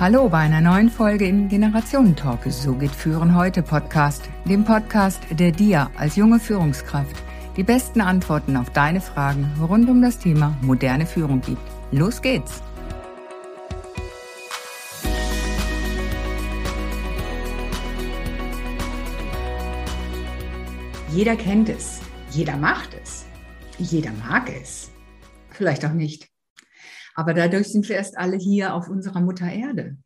Hallo bei einer neuen Folge im Generationentalk. So geht Führen heute Podcast, dem Podcast, der dir als junge Führungskraft die besten Antworten auf deine Fragen rund um das Thema moderne Führung gibt. Los geht's! Jeder kennt es, jeder macht es, jeder mag es, vielleicht auch nicht. Aber dadurch sind wir erst alle hier auf unserer Mutter Erde.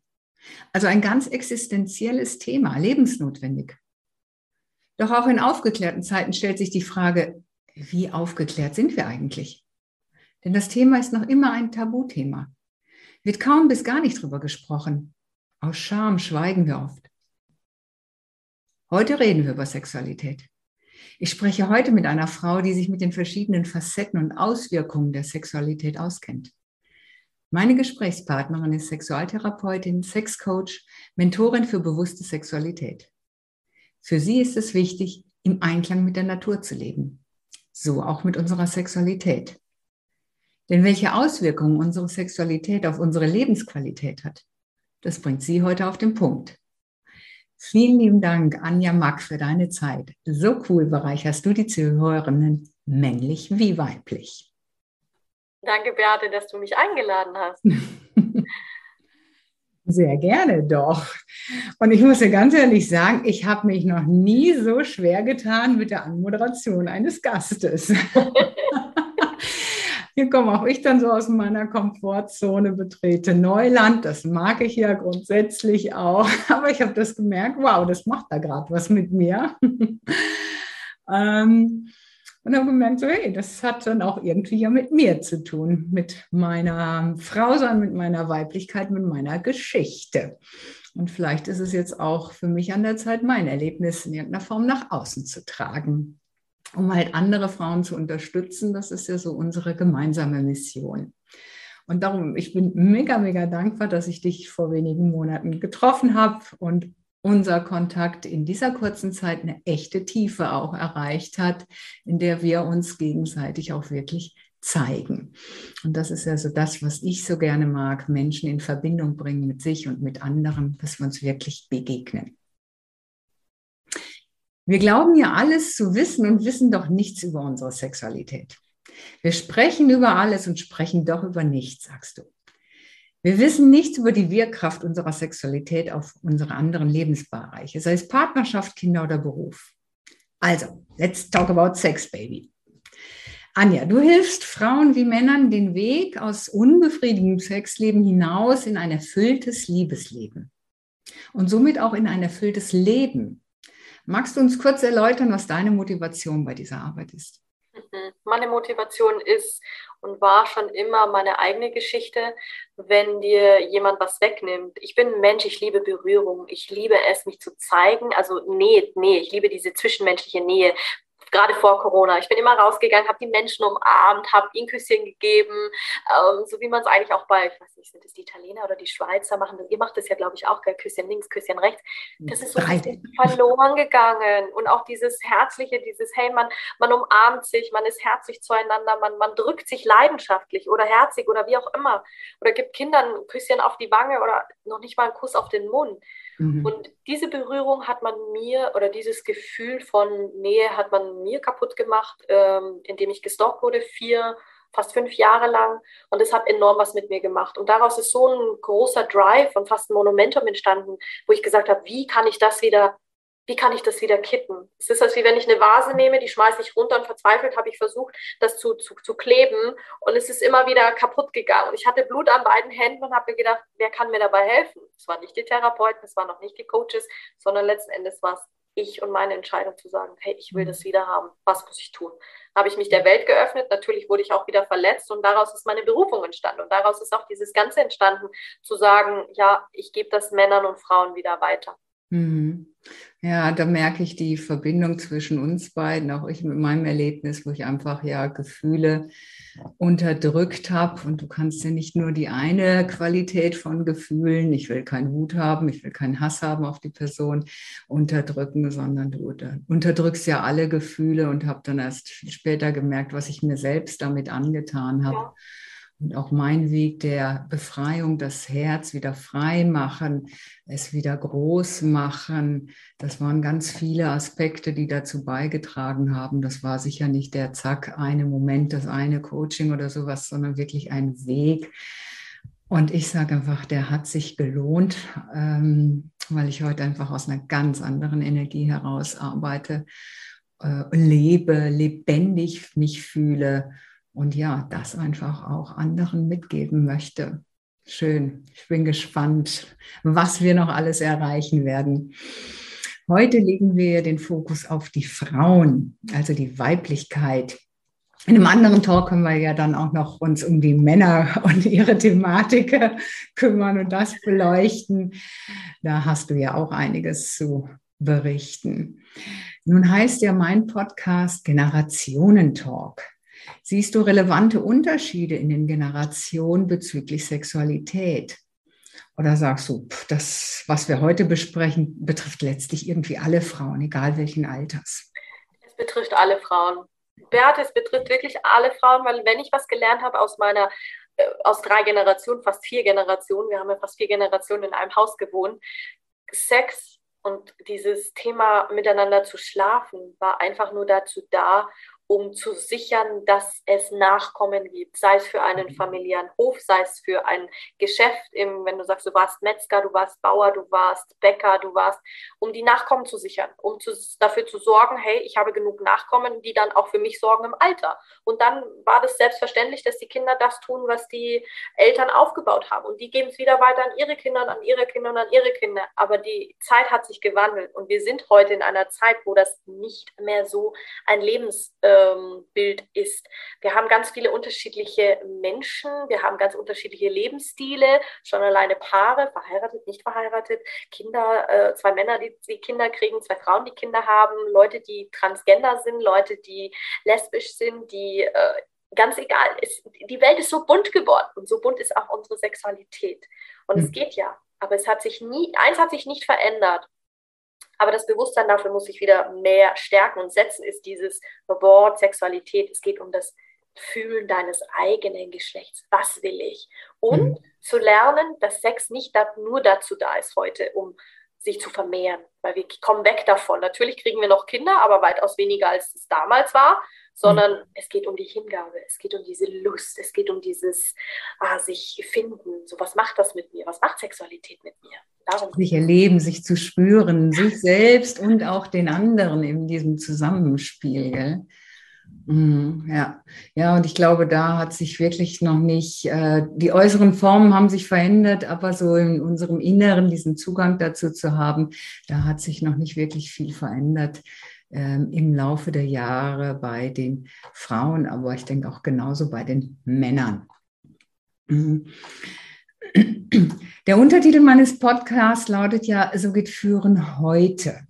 Also ein ganz existenzielles Thema, lebensnotwendig. Doch auch in aufgeklärten Zeiten stellt sich die Frage, wie aufgeklärt sind wir eigentlich? Denn das Thema ist noch immer ein Tabuthema. Wird kaum bis gar nicht drüber gesprochen. Aus Scham schweigen wir oft. Heute reden wir über Sexualität. Ich spreche heute mit einer Frau, die sich mit den verschiedenen Facetten und Auswirkungen der Sexualität auskennt. Meine Gesprächspartnerin ist Sexualtherapeutin, Sexcoach, Mentorin für bewusste Sexualität. Für sie ist es wichtig, im Einklang mit der Natur zu leben. So auch mit unserer Sexualität. Denn welche Auswirkungen unsere Sexualität auf unsere Lebensqualität hat, das bringt sie heute auf den Punkt. Vielen lieben Dank, Anja Mack, für deine Zeit. So cool bereicherst du die Zuhörerinnen, männlich wie weiblich. Danke, Beate, dass du mich eingeladen hast. Sehr gerne doch. Und ich muss dir ganz ehrlich sagen, ich habe mich noch nie so schwer getan mit der Anmoderation eines Gastes. Hier komme auch ich dann so aus meiner Komfortzone, betrete Neuland. Das mag ich ja grundsätzlich auch. Aber ich habe das gemerkt, wow, das macht da gerade was mit mir. ähm, und habe gemerkt, so, hey, das hat dann auch irgendwie ja mit mir zu tun, mit meiner Frau sein, mit meiner Weiblichkeit, mit meiner Geschichte. Und vielleicht ist es jetzt auch für mich an der Zeit, mein Erlebnis in irgendeiner Form nach außen zu tragen, um halt andere Frauen zu unterstützen. Das ist ja so unsere gemeinsame Mission. Und darum, ich bin mega, mega dankbar, dass ich dich vor wenigen Monaten getroffen habe und unser Kontakt in dieser kurzen Zeit eine echte Tiefe auch erreicht hat, in der wir uns gegenseitig auch wirklich zeigen. Und das ist ja so das, was ich so gerne mag, Menschen in Verbindung bringen mit sich und mit anderen, dass wir uns wirklich begegnen. Wir glauben ja alles zu wissen und wissen doch nichts über unsere Sexualität. Wir sprechen über alles und sprechen doch über nichts, sagst du. Wir wissen nichts über die Wirkkraft unserer Sexualität auf unsere anderen Lebensbereiche, sei es Partnerschaft, Kinder oder Beruf. Also, let's talk about Sex, Baby. Anja, du hilfst Frauen wie Männern den Weg aus unbefriedigendem Sexleben hinaus in ein erfülltes Liebesleben und somit auch in ein erfülltes Leben. Magst du uns kurz erläutern, was deine Motivation bei dieser Arbeit ist? Mhm. Meine Motivation ist und war schon immer meine eigene Geschichte, wenn dir jemand was wegnimmt. Ich bin ein Mensch, ich liebe Berührung, ich liebe es, mich zu zeigen. Also Nähe, Nähe, ich liebe diese zwischenmenschliche Nähe gerade vor Corona. Ich bin immer rausgegangen, habe die Menschen umarmt, habe ihnen Küsschen gegeben, ähm, so wie man es eigentlich auch bei, ich weiß nicht, sind das die Italiener oder die Schweizer machen. Ihr macht das ja, glaube ich, auch, gell? Küsschen links, Küsschen rechts. Das ist so verloren gegangen. Und auch dieses Herzliche, dieses, hey, man, man umarmt sich, man ist herzlich zueinander, man, man drückt sich leidenschaftlich oder herzig oder wie auch immer. Oder gibt Kindern ein Küsschen auf die Wange oder noch nicht mal einen Kuss auf den Mund. Mhm. Und diese Berührung hat man mir oder dieses Gefühl von Nähe hat man mir kaputt gemacht, ähm, indem ich gestalkt wurde, vier, fast fünf Jahre lang. Und das hat enorm was mit mir gemacht. Und daraus ist so ein großer Drive und fast ein Monumentum entstanden, wo ich gesagt habe, wie kann ich das wieder wie kann ich das wieder kitten? Es ist, als wie wenn ich eine Vase nehme, die schmeiße ich runter und verzweifelt habe ich versucht, das zu, zu, zu kleben und es ist immer wieder kaputt gegangen. Und ich hatte Blut an beiden Händen und habe mir gedacht, wer kann mir dabei helfen? Es waren nicht die Therapeuten, es waren noch nicht die Coaches, sondern letzten Endes war es ich und meine Entscheidung zu sagen, hey, ich will das wieder haben, was muss ich tun? Habe ich mich der Welt geöffnet, natürlich wurde ich auch wieder verletzt und daraus ist meine Berufung entstanden und daraus ist auch dieses Ganze entstanden, zu sagen, ja, ich gebe das Männern und Frauen wieder weiter. Mhm. Ja, da merke ich die Verbindung zwischen uns beiden, auch ich mit meinem Erlebnis, wo ich einfach ja Gefühle unterdrückt habe. Und du kannst ja nicht nur die eine Qualität von Gefühlen, ich will keinen Wut haben, ich will keinen Hass haben auf die Person, unterdrücken, sondern du unterdrückst ja alle Gefühle und habe dann erst später gemerkt, was ich mir selbst damit angetan habe. Ja. Und auch mein Weg der Befreiung, das Herz wieder frei machen, es wieder groß machen. Das waren ganz viele Aspekte, die dazu beigetragen haben. Das war sicher nicht der Zack, eine Moment, das eine Coaching oder sowas, sondern wirklich ein Weg. Und ich sage einfach, der hat sich gelohnt, ähm, weil ich heute einfach aus einer ganz anderen Energie heraus arbeite, äh, lebe, lebendig mich fühle und ja, das einfach auch anderen mitgeben möchte. Schön. Ich bin gespannt, was wir noch alles erreichen werden. Heute legen wir den Fokus auf die Frauen, also die Weiblichkeit. In einem anderen Talk können wir ja dann auch noch uns um die Männer und ihre Thematik kümmern und das beleuchten. Da hast du ja auch einiges zu berichten. Nun heißt ja mein Podcast Generationentalk. Siehst du relevante Unterschiede in den Generationen bezüglich Sexualität? Oder sagst du, das, was wir heute besprechen, betrifft letztlich irgendwie alle Frauen, egal welchen Alters? Es betrifft alle Frauen. Beate, es betrifft wirklich alle Frauen, weil wenn ich was gelernt habe aus meiner, äh, aus drei Generationen, fast vier Generationen, wir haben ja fast vier Generationen in einem Haus gewohnt, Sex und dieses Thema miteinander zu schlafen war einfach nur dazu da, um zu sichern, dass es Nachkommen gibt, sei es für einen mhm. familiären Hof, sei es für ein Geschäft, im, wenn du sagst, du warst Metzger, du warst Bauer, du warst Bäcker, du warst, um die Nachkommen zu sichern, um zu, dafür zu sorgen, hey, ich habe genug Nachkommen, die dann auch für mich sorgen im Alter. Und dann war das selbstverständlich, dass die Kinder das tun, was die Eltern aufgebaut haben. Und die geben es wieder weiter an ihre Kinder, an ihre Kinder und an ihre Kinder. Aber die Zeit hat sich gewandelt und wir sind heute in einer Zeit, wo das nicht mehr so ein Lebens äh, ähm, Bild ist. Wir haben ganz viele unterschiedliche Menschen, wir haben ganz unterschiedliche Lebensstile, schon alleine Paare, verheiratet, nicht verheiratet, Kinder, äh, zwei Männer, die, die Kinder kriegen, zwei Frauen, die Kinder haben, Leute, die transgender sind, Leute, die lesbisch sind, die äh, ganz egal, ist, die Welt ist so bunt geworden und so bunt ist auch unsere Sexualität. Und mhm. es geht ja, aber es hat sich nie, eins hat sich nicht verändert aber das Bewusstsein dafür muss sich wieder mehr stärken und setzen, ist dieses Wort Sexualität. Es geht um das Fühlen deines eigenen Geschlechts. Was will ich? Und mhm. zu lernen, dass Sex nicht nur dazu da ist heute, um sich zu vermehren, weil wir kommen weg davon. Natürlich kriegen wir noch Kinder, aber weitaus weniger als es damals war, sondern mhm. es geht um die Hingabe, es geht um diese Lust, es geht um dieses ah, sich finden. So, was macht das mit mir? Was macht Sexualität mit mir? Darum. Sich erleben, sich zu spüren, sich selbst und auch den anderen in diesem Zusammenspiel. Gell? Mhm, ja, ja, und ich glaube, da hat sich wirklich noch nicht, äh, die äußeren Formen haben sich verändert, aber so in unserem Inneren diesen Zugang dazu zu haben, da hat sich noch nicht wirklich viel verändert ähm, im Laufe der Jahre bei den Frauen, aber ich denke auch genauso bei den Männern. Mhm. Der Untertitel meines Podcasts lautet ja, so geht Führen heute.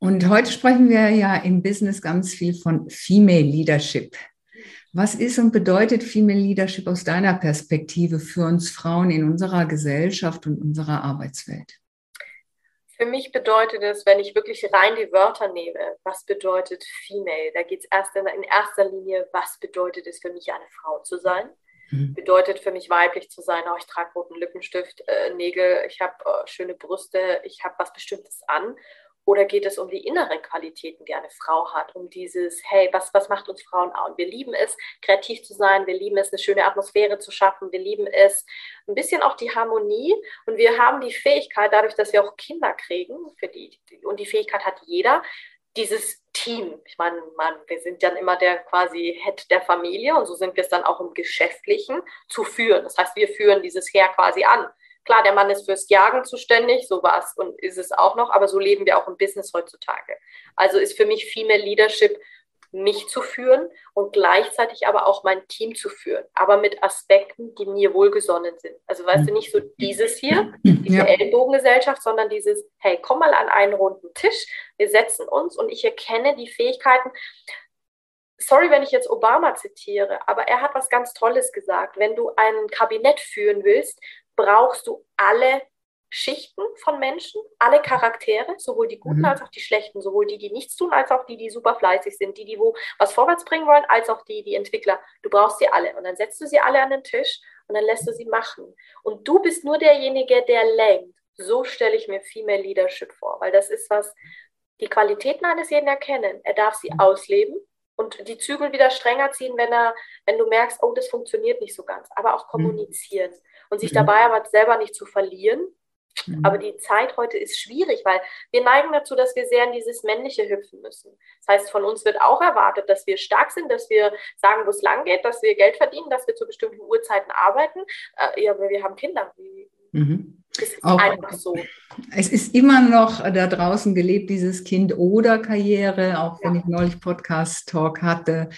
Und heute sprechen wir ja im Business ganz viel von Female Leadership. Was ist und bedeutet Female Leadership aus deiner Perspektive für uns Frauen in unserer Gesellschaft und unserer Arbeitswelt? Für mich bedeutet es, wenn ich wirklich rein die Wörter nehme, was bedeutet Female? Da geht es erst in, in erster Linie, was bedeutet es für mich, eine Frau zu sein? Mhm. Bedeutet für mich weiblich zu sein, oh, ich trage roten Lippenstift, äh, Nägel, ich habe äh, schöne Brüste, ich habe was Bestimmtes an. Oder geht es um die inneren Qualitäten, die eine Frau hat? Um dieses, hey, was, was macht uns Frauen aus? Wir lieben es, kreativ zu sein. Wir lieben es, eine schöne Atmosphäre zu schaffen. Wir lieben es, ein bisschen auch die Harmonie. Und wir haben die Fähigkeit, dadurch, dass wir auch Kinder kriegen, für die, und die Fähigkeit hat jeder, dieses Team. Ich meine, man, wir sind dann immer der quasi Head der Familie und so sind wir es dann auch im Geschäftlichen zu führen. Das heißt, wir führen dieses Heer quasi an. Klar, der Mann ist fürs Jagen zuständig, so war es und ist es auch noch, aber so leben wir auch im Business heutzutage. Also ist für mich Female Leadership mich zu führen und gleichzeitig aber auch mein Team zu führen, aber mit Aspekten, die mir wohlgesonnen sind. Also weißt du, nicht so dieses hier, diese ja. Ellbogengesellschaft, sondern dieses, hey, komm mal an einen runden Tisch, wir setzen uns und ich erkenne die Fähigkeiten. Sorry, wenn ich jetzt Obama zitiere, aber er hat was ganz Tolles gesagt. Wenn du ein Kabinett führen willst, brauchst du alle Schichten von Menschen, alle Charaktere, sowohl die guten mhm. als auch die schlechten, sowohl die, die nichts tun, als auch die, die super fleißig sind, die, die wo was vorwärts bringen wollen, als auch die, die Entwickler. Du brauchst sie alle. Und dann setzt du sie alle an den Tisch und dann lässt du sie machen. Und du bist nur derjenige, der lenkt. So stelle ich mir Female Leadership vor, weil das ist was, die Qualitäten eines jeden erkennen. Er darf sie mhm. ausleben und die Zügel wieder strenger ziehen, wenn er, wenn du merkst, oh, das funktioniert nicht so ganz. Aber auch mhm. Und sich mhm. dabei aber selber nicht zu verlieren. Mhm. Aber die Zeit heute ist schwierig, weil wir neigen dazu, dass wir sehr in dieses Männliche hüpfen müssen. Das heißt, von uns wird auch erwartet, dass wir stark sind, dass wir sagen, wo es lang geht, dass wir Geld verdienen, dass wir zu bestimmten Uhrzeiten arbeiten. Äh, ja, aber wir haben Kinder. Mhm. Es ist auch, einfach so. Es ist immer noch da draußen gelebt, dieses Kind oder Karriere, auch wenn ja. ich neulich Podcast-Talk hatte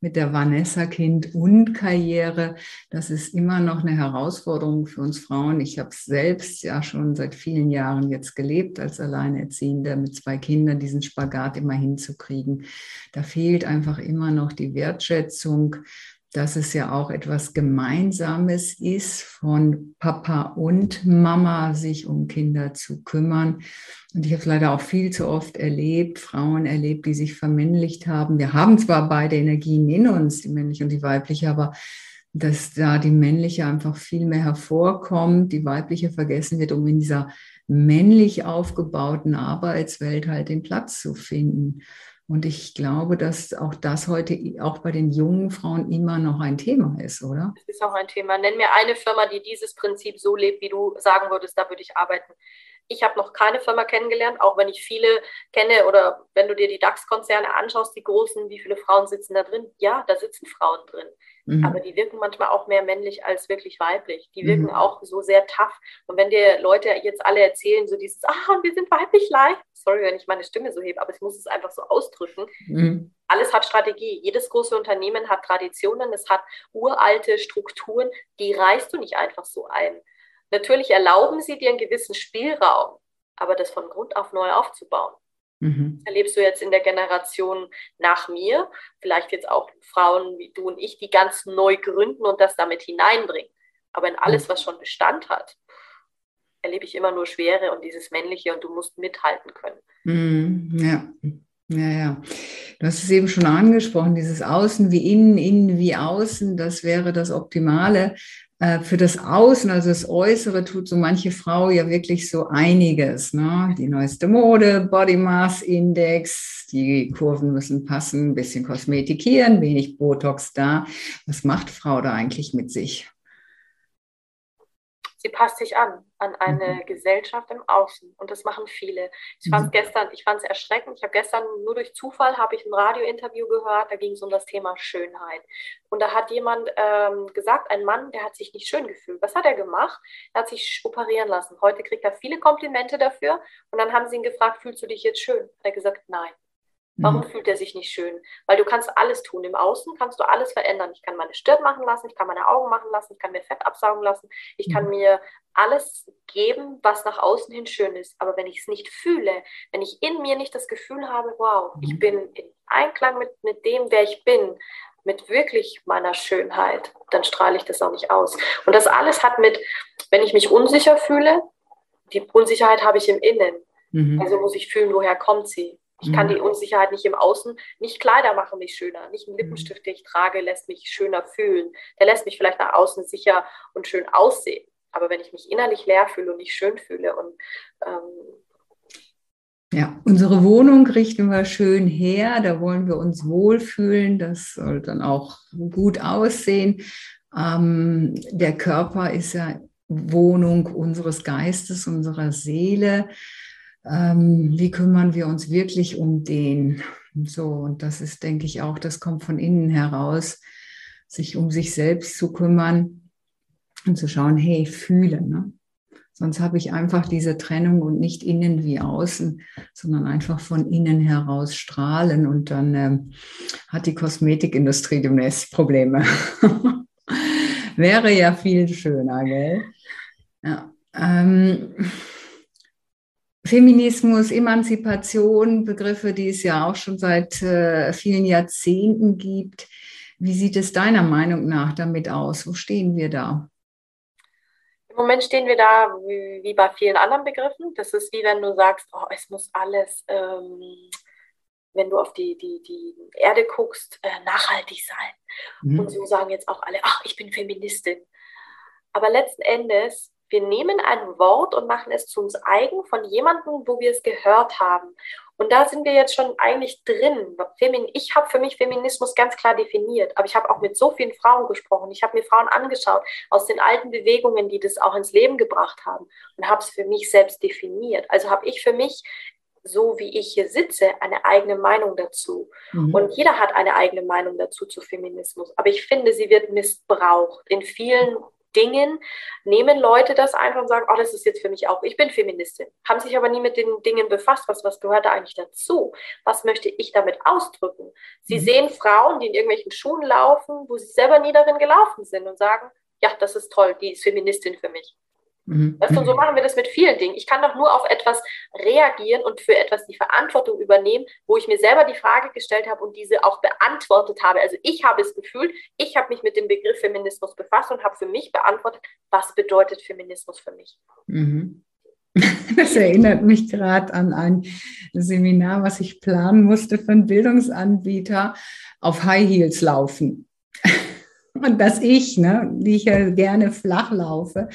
mit der Vanessa Kind und Karriere. Das ist immer noch eine Herausforderung für uns Frauen. Ich habe es selbst ja schon seit vielen Jahren jetzt gelebt als Alleinerziehende mit zwei Kindern, diesen Spagat immer hinzukriegen. Da fehlt einfach immer noch die Wertschätzung dass es ja auch etwas Gemeinsames ist, von Papa und Mama sich um Kinder zu kümmern. Und ich habe es leider auch viel zu oft erlebt, Frauen erlebt, die sich vermännlicht haben. Wir haben zwar beide Energien in uns, die männliche und die weibliche, aber dass da die männliche einfach viel mehr hervorkommt, die weibliche vergessen wird, um in dieser männlich aufgebauten Arbeitswelt halt den Platz zu finden. Und ich glaube, dass auch das heute auch bei den jungen Frauen immer noch ein Thema ist, oder? Es ist auch ein Thema. Nenn mir eine Firma, die dieses Prinzip so lebt, wie du sagen würdest, da würde ich arbeiten. Ich habe noch keine Firma kennengelernt, auch wenn ich viele kenne oder wenn du dir die DAX-Konzerne anschaust, die großen, wie viele Frauen sitzen da drin? Ja, da sitzen Frauen drin. Mhm. Aber die wirken manchmal auch mehr männlich als wirklich weiblich. Die wirken mhm. auch so sehr tough. Und wenn dir Leute jetzt alle erzählen, so dieses, ah, wir sind weiblich leicht, sorry, wenn ich meine Stimme so hebe, aber ich muss es einfach so ausdrücken. Mhm. Alles hat Strategie. Jedes große Unternehmen hat Traditionen, es hat uralte Strukturen, die reißt du nicht einfach so ein. Natürlich erlauben sie dir einen gewissen Spielraum, aber das von Grund auf neu aufzubauen. Mhm. Erlebst du jetzt in der Generation nach mir, vielleicht jetzt auch Frauen wie du und ich, die ganz neu gründen und das damit hineinbringen. Aber in alles, was schon Bestand hat, erlebe ich immer nur Schwere und dieses Männliche und du musst mithalten können. Mhm. Ja. Ja, ja. Du hast es eben schon angesprochen, dieses Außen wie innen, innen wie außen, das wäre das Optimale. Äh, für das Außen, also das Äußere, tut so manche Frau ja wirklich so einiges. Ne? Die neueste Mode, Body Mass Index, die Kurven müssen passen, ein bisschen kosmetikieren, wenig Botox da. Was macht Frau da eigentlich mit sich? Sie passt sich an, an eine mhm. Gesellschaft im Außen. Und das machen viele. Ich fand es mhm. gestern, ich fand es erschreckend. Ich habe gestern nur durch Zufall habe ich ein Radiointerview gehört, da ging es um das Thema Schönheit. Und da hat jemand ähm, gesagt, ein Mann, der hat sich nicht schön gefühlt. Was hat er gemacht? Er hat sich operieren lassen. Heute kriegt er viele Komplimente dafür. Und dann haben sie ihn gefragt, fühlst du dich jetzt schön? Hat er gesagt, nein. Warum mhm. fühlt er sich nicht schön? Weil du kannst alles tun. Im Außen kannst du alles verändern. Ich kann meine Stirn machen lassen, ich kann meine Augen machen lassen, ich kann mir Fett absaugen lassen, ich kann mhm. mir alles geben, was nach außen hin schön ist. Aber wenn ich es nicht fühle, wenn ich in mir nicht das Gefühl habe, wow, ich mhm. bin in Einklang mit, mit dem, wer ich bin, mit wirklich meiner Schönheit, dann strahle ich das auch nicht aus. Und das alles hat mit, wenn ich mich unsicher fühle, die Unsicherheit habe ich im Innen. Mhm. Also muss ich fühlen, woher kommt sie? Ich kann mhm. die Unsicherheit nicht im Außen, nicht Kleider machen mich schöner, nicht ein Lippenstift, den ich trage, lässt mich schöner fühlen. Der lässt mich vielleicht nach außen sicher und schön aussehen. Aber wenn ich mich innerlich leer fühle und nicht schön fühle und ähm, ja, unsere Wohnung richten wir schön her, da wollen wir uns wohlfühlen, das soll dann auch gut aussehen. Ähm, der Körper ist ja Wohnung unseres Geistes, unserer Seele ähm, wie kümmern wir uns wirklich um den? So, und das ist, denke ich, auch, das kommt von innen heraus, sich um sich selbst zu kümmern und zu schauen, hey, fühle. Ne? Sonst habe ich einfach diese Trennung und nicht innen wie außen, sondern einfach von innen heraus strahlen und dann ähm, hat die Kosmetikindustrie demnächst Probleme. Wäre ja viel schöner, gell? Ja. Ähm, Feminismus, Emanzipation, Begriffe, die es ja auch schon seit äh, vielen Jahrzehnten gibt. Wie sieht es deiner Meinung nach damit aus? Wo stehen wir da? Im Moment stehen wir da wie, bei vielen anderen Begriffen. Das ist wie wenn du sagst, oh, es muss alles, ähm, wenn du auf die, die, die Erde guckst, äh, nachhaltig sein. Mhm. Und so sagen jetzt auch alle, ach, ich bin Feministin. Aber letzten Endes wir nehmen ein Wort und machen es zu uns eigen von jemandem, wo wir es gehört haben. Und da sind wir jetzt schon eigentlich drin. Ich habe für mich Feminismus ganz klar definiert, aber ich habe auch mit so vielen Frauen gesprochen. Ich habe mir Frauen angeschaut aus den alten Bewegungen, die das auch ins Leben gebracht haben und habe es für mich selbst definiert. Also habe ich für mich so wie ich hier sitze, eine eigene Meinung dazu. Mhm. Und jeder hat eine eigene Meinung dazu zu Feminismus. Aber ich finde, sie wird missbraucht in vielen Dingen nehmen Leute das einfach und sagen, oh, das ist jetzt für mich auch, ich bin Feministin, haben sich aber nie mit den Dingen befasst, was, was gehört da eigentlich dazu? Was möchte ich damit ausdrücken? Sie mhm. sehen Frauen, die in irgendwelchen Schuhen laufen, wo sie selber nie darin gelaufen sind und sagen, ja, das ist toll, die ist Feministin für mich. Mhm. Weißt du, und so machen wir das mit vielen Dingen. Ich kann doch nur auf etwas reagieren und für etwas die Verantwortung übernehmen, wo ich mir selber die Frage gestellt habe und diese auch beantwortet habe. Also ich habe es gefühlt, ich habe mich mit dem Begriff Feminismus befasst und habe für mich beantwortet, was bedeutet Feminismus für mich. Mhm. Das erinnert mich gerade an ein Seminar, was ich planen musste für einen Bildungsanbieter auf High Heels laufen. Und dass ich, ne, die ich ja gerne flach laufe,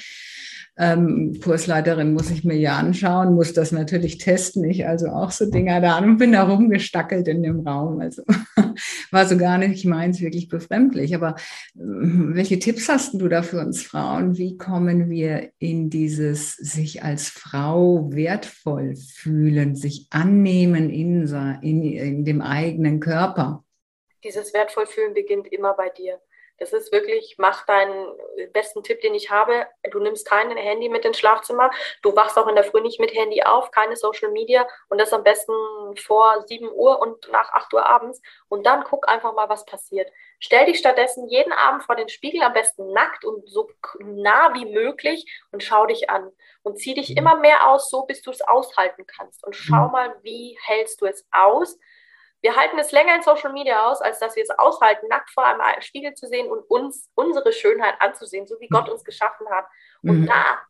ähm, Kursleiterin muss ich mir ja anschauen, muss das natürlich testen. Ich also auch so Dinger da und bin da rumgestackelt in dem Raum. Also war so gar nicht meins, wirklich befremdlich. Aber äh, welche Tipps hast du da für uns Frauen? Wie kommen wir in dieses sich als Frau wertvoll fühlen, sich annehmen in, in, in dem eigenen Körper? Dieses wertvoll fühlen beginnt immer bei dir. Das ist wirklich, mach deinen besten Tipp, den ich habe. Du nimmst kein Handy mit ins Schlafzimmer. Du wachst auch in der Früh nicht mit Handy auf, keine Social Media und das am besten vor 7 Uhr und nach 8 Uhr abends. Und dann guck einfach mal, was passiert. Stell dich stattdessen jeden Abend vor den Spiegel, am besten nackt und so nah wie möglich und schau dich an. Und zieh dich mhm. immer mehr aus, so bis du es aushalten kannst. Und schau mhm. mal, wie hältst du es aus, wir halten es länger in Social Media aus, als dass wir es aushalten, nackt vor einem Spiegel zu sehen und uns unsere Schönheit anzusehen, so wie Gott uns geschaffen hat. Und mhm. da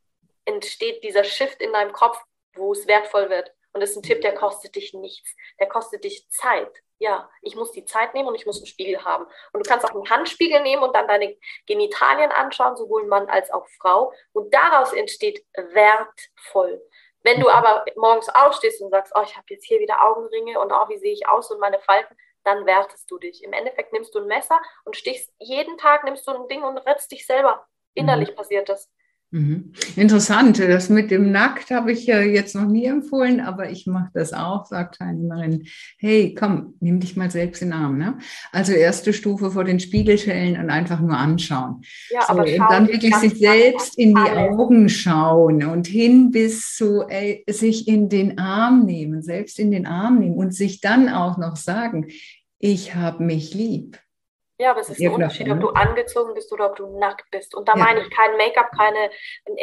entsteht dieser Shift in deinem Kopf, wo es wertvoll wird. Und das ist ein Tipp, der kostet dich nichts. Der kostet dich Zeit. Ja, ich muss die Zeit nehmen und ich muss einen Spiegel haben. Und du kannst auch einen Handspiegel nehmen und dann deine Genitalien anschauen, sowohl Mann als auch Frau. Und daraus entsteht wertvoll. Wenn du aber morgens aufstehst und sagst, oh, ich habe jetzt hier wieder Augenringe und oh, wie sehe ich aus und meine Falten, dann wertest du dich. Im Endeffekt nimmst du ein Messer und stichst jeden Tag, nimmst du ein Ding und rätst dich selber. Innerlich mhm. passiert das. Mhm. Interessant, das mit dem Nackt habe ich ja jetzt noch nie empfohlen, aber ich mache das auch, sagt Teilnehmerin, hey, komm, nimm dich mal selbst in den Arm. Ne? Also erste Stufe vor den Spiegel stellen und einfach nur anschauen. Ja, so, aber und dann wirklich sich selbst in die Augen schauen und hin bis zu ey, sich in den Arm nehmen, selbst in den Arm nehmen und sich dann auch noch sagen, ich habe mich lieb. Ja, aber es ist ein Unterschied, ob du angezogen bist oder ob du nackt bist. Und da ja. meine ich kein Make-up, keine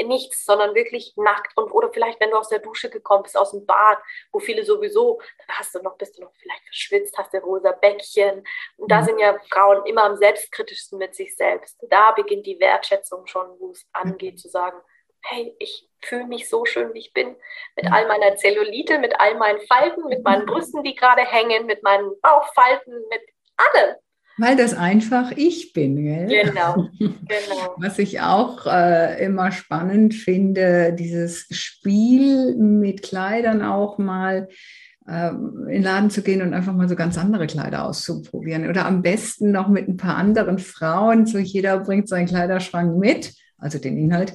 nichts, sondern wirklich nackt. Und oder vielleicht, wenn du aus der Dusche gekommen bist, aus dem Bad, wo viele sowieso, dann hast du noch, bist du noch vielleicht verschwitzt, hast du rosa Bäckchen. Und da mhm. sind ja Frauen immer am selbstkritischsten mit sich selbst. Da beginnt die Wertschätzung schon, wo es angeht, zu sagen, hey, ich fühle mich so schön, wie ich bin, mit all meiner Zellulite, mit all meinen Falten, mit meinen Brüsten, die gerade hängen, mit meinen Bauchfalten, mit allem. Weil das einfach ich bin. Gell? Genau, genau. Was ich auch äh, immer spannend finde, dieses Spiel mit Kleidern auch mal äh, in den Laden zu gehen und einfach mal so ganz andere Kleider auszuprobieren. Oder am besten noch mit ein paar anderen Frauen. So jeder bringt seinen Kleiderschrank mit also den Inhalt,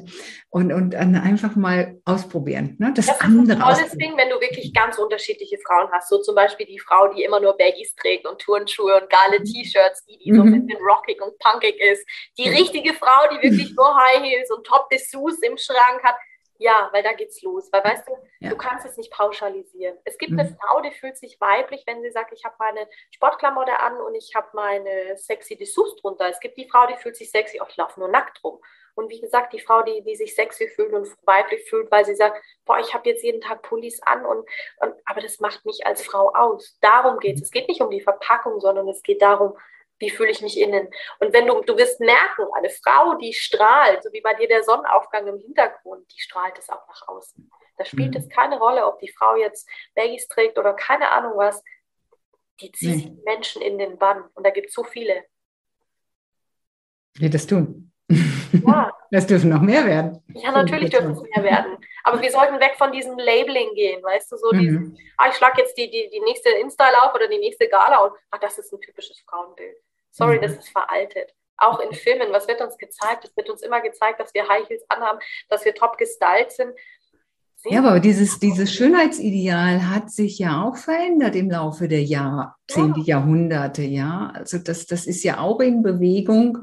und, und dann einfach mal ausprobieren. Ne? Das, das andere ist ein tolles Ding, wenn du wirklich ganz unterschiedliche Frauen hast. So zum Beispiel die Frau, die immer nur Baggies trägt und Turnschuhe und geile mhm. T-Shirts, die, die mhm. so ein bisschen rockig und punkig ist. Die richtige Frau, die wirklich nur High Heels und Top-Dessous im Schrank hat. Ja, weil da geht's los. Weil weißt du, ja. du kannst es nicht pauschalisieren. Es gibt mhm. eine Frau, die fühlt sich weiblich, wenn sie sagt, ich habe meine Sportklamotte an und ich habe meine sexy Dessous drunter. Es gibt die Frau, die fühlt sich sexy, oh, ich laufe nur nackt rum. Und wie gesagt, die Frau, die, die sich sexy fühlt und weiblich fühlt, weil sie sagt, boah, ich habe jetzt jeden Tag Pullis an und, und aber das macht mich als Frau aus. Darum geht es. Es geht nicht um die Verpackung, sondern es geht darum, Wie fühle ich mich innen? Und wenn du, du wirst merken, eine Frau, die strahlt, so wie bei dir der Sonnenaufgang im Hintergrund, die strahlt es auch nach außen. Da spielt mhm. es keine Rolle, ob die Frau jetzt Baggies trägt oder keine Ahnung was. Die zieht nee. Menschen in den Bann. Und da gibt es so viele. Die das tun. Ja. Das dürfen noch mehr werden. Ja, natürlich dürfen es mehr werden. Aber wir sollten weg von diesem Labeling gehen, weißt du, so mhm. dieses, ah, ich schlage jetzt die, die, die nächste Insta auf oder die nächste Gala und ach, das ist ein typisches Frauenbild. Sorry, mhm. das ist veraltet. Auch in Filmen, was wird uns gezeigt? Es wird uns immer gezeigt, dass wir High Heels anhaben, dass wir top gestylt sind. Ja, aber dieses, dieses Schönheitsideal hat sich ja auch verändert im Laufe der Jahrzehnte, ja. Jahrhunderte, ja. Also das, das ist ja auch in Bewegung.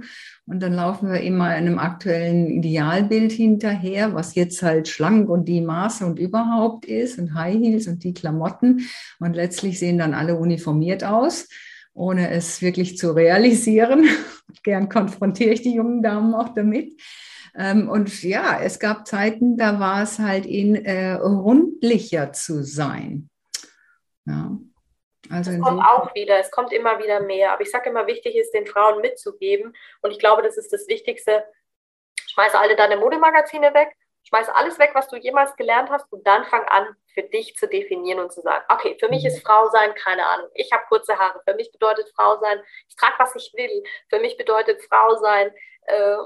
Und dann laufen wir immer einem aktuellen Idealbild hinterher, was jetzt halt schlank und die Maße und überhaupt ist und High Heels und die Klamotten. Und letztlich sehen dann alle uniformiert aus, ohne es wirklich zu realisieren. Gern konfrontiere ich die jungen Damen auch damit. Ähm, und ja, es gab Zeiten, da war es halt in äh, rundlicher zu sein. Ja. Also es kommt auch wieder, es kommt immer wieder mehr. Aber ich sage immer, wichtig ist, den Frauen mitzugeben. Und ich glaube, das ist das Wichtigste. Schmeiße alle deine Modemagazine weg, schmeiße alles weg, was du jemals gelernt hast und dann fang an, für dich zu definieren und zu sagen, okay, für mich ist Frau sein, keine Ahnung, ich habe kurze Haare. Für mich bedeutet Frau sein, ich trage, was ich will. Für mich bedeutet Frau sein, äh,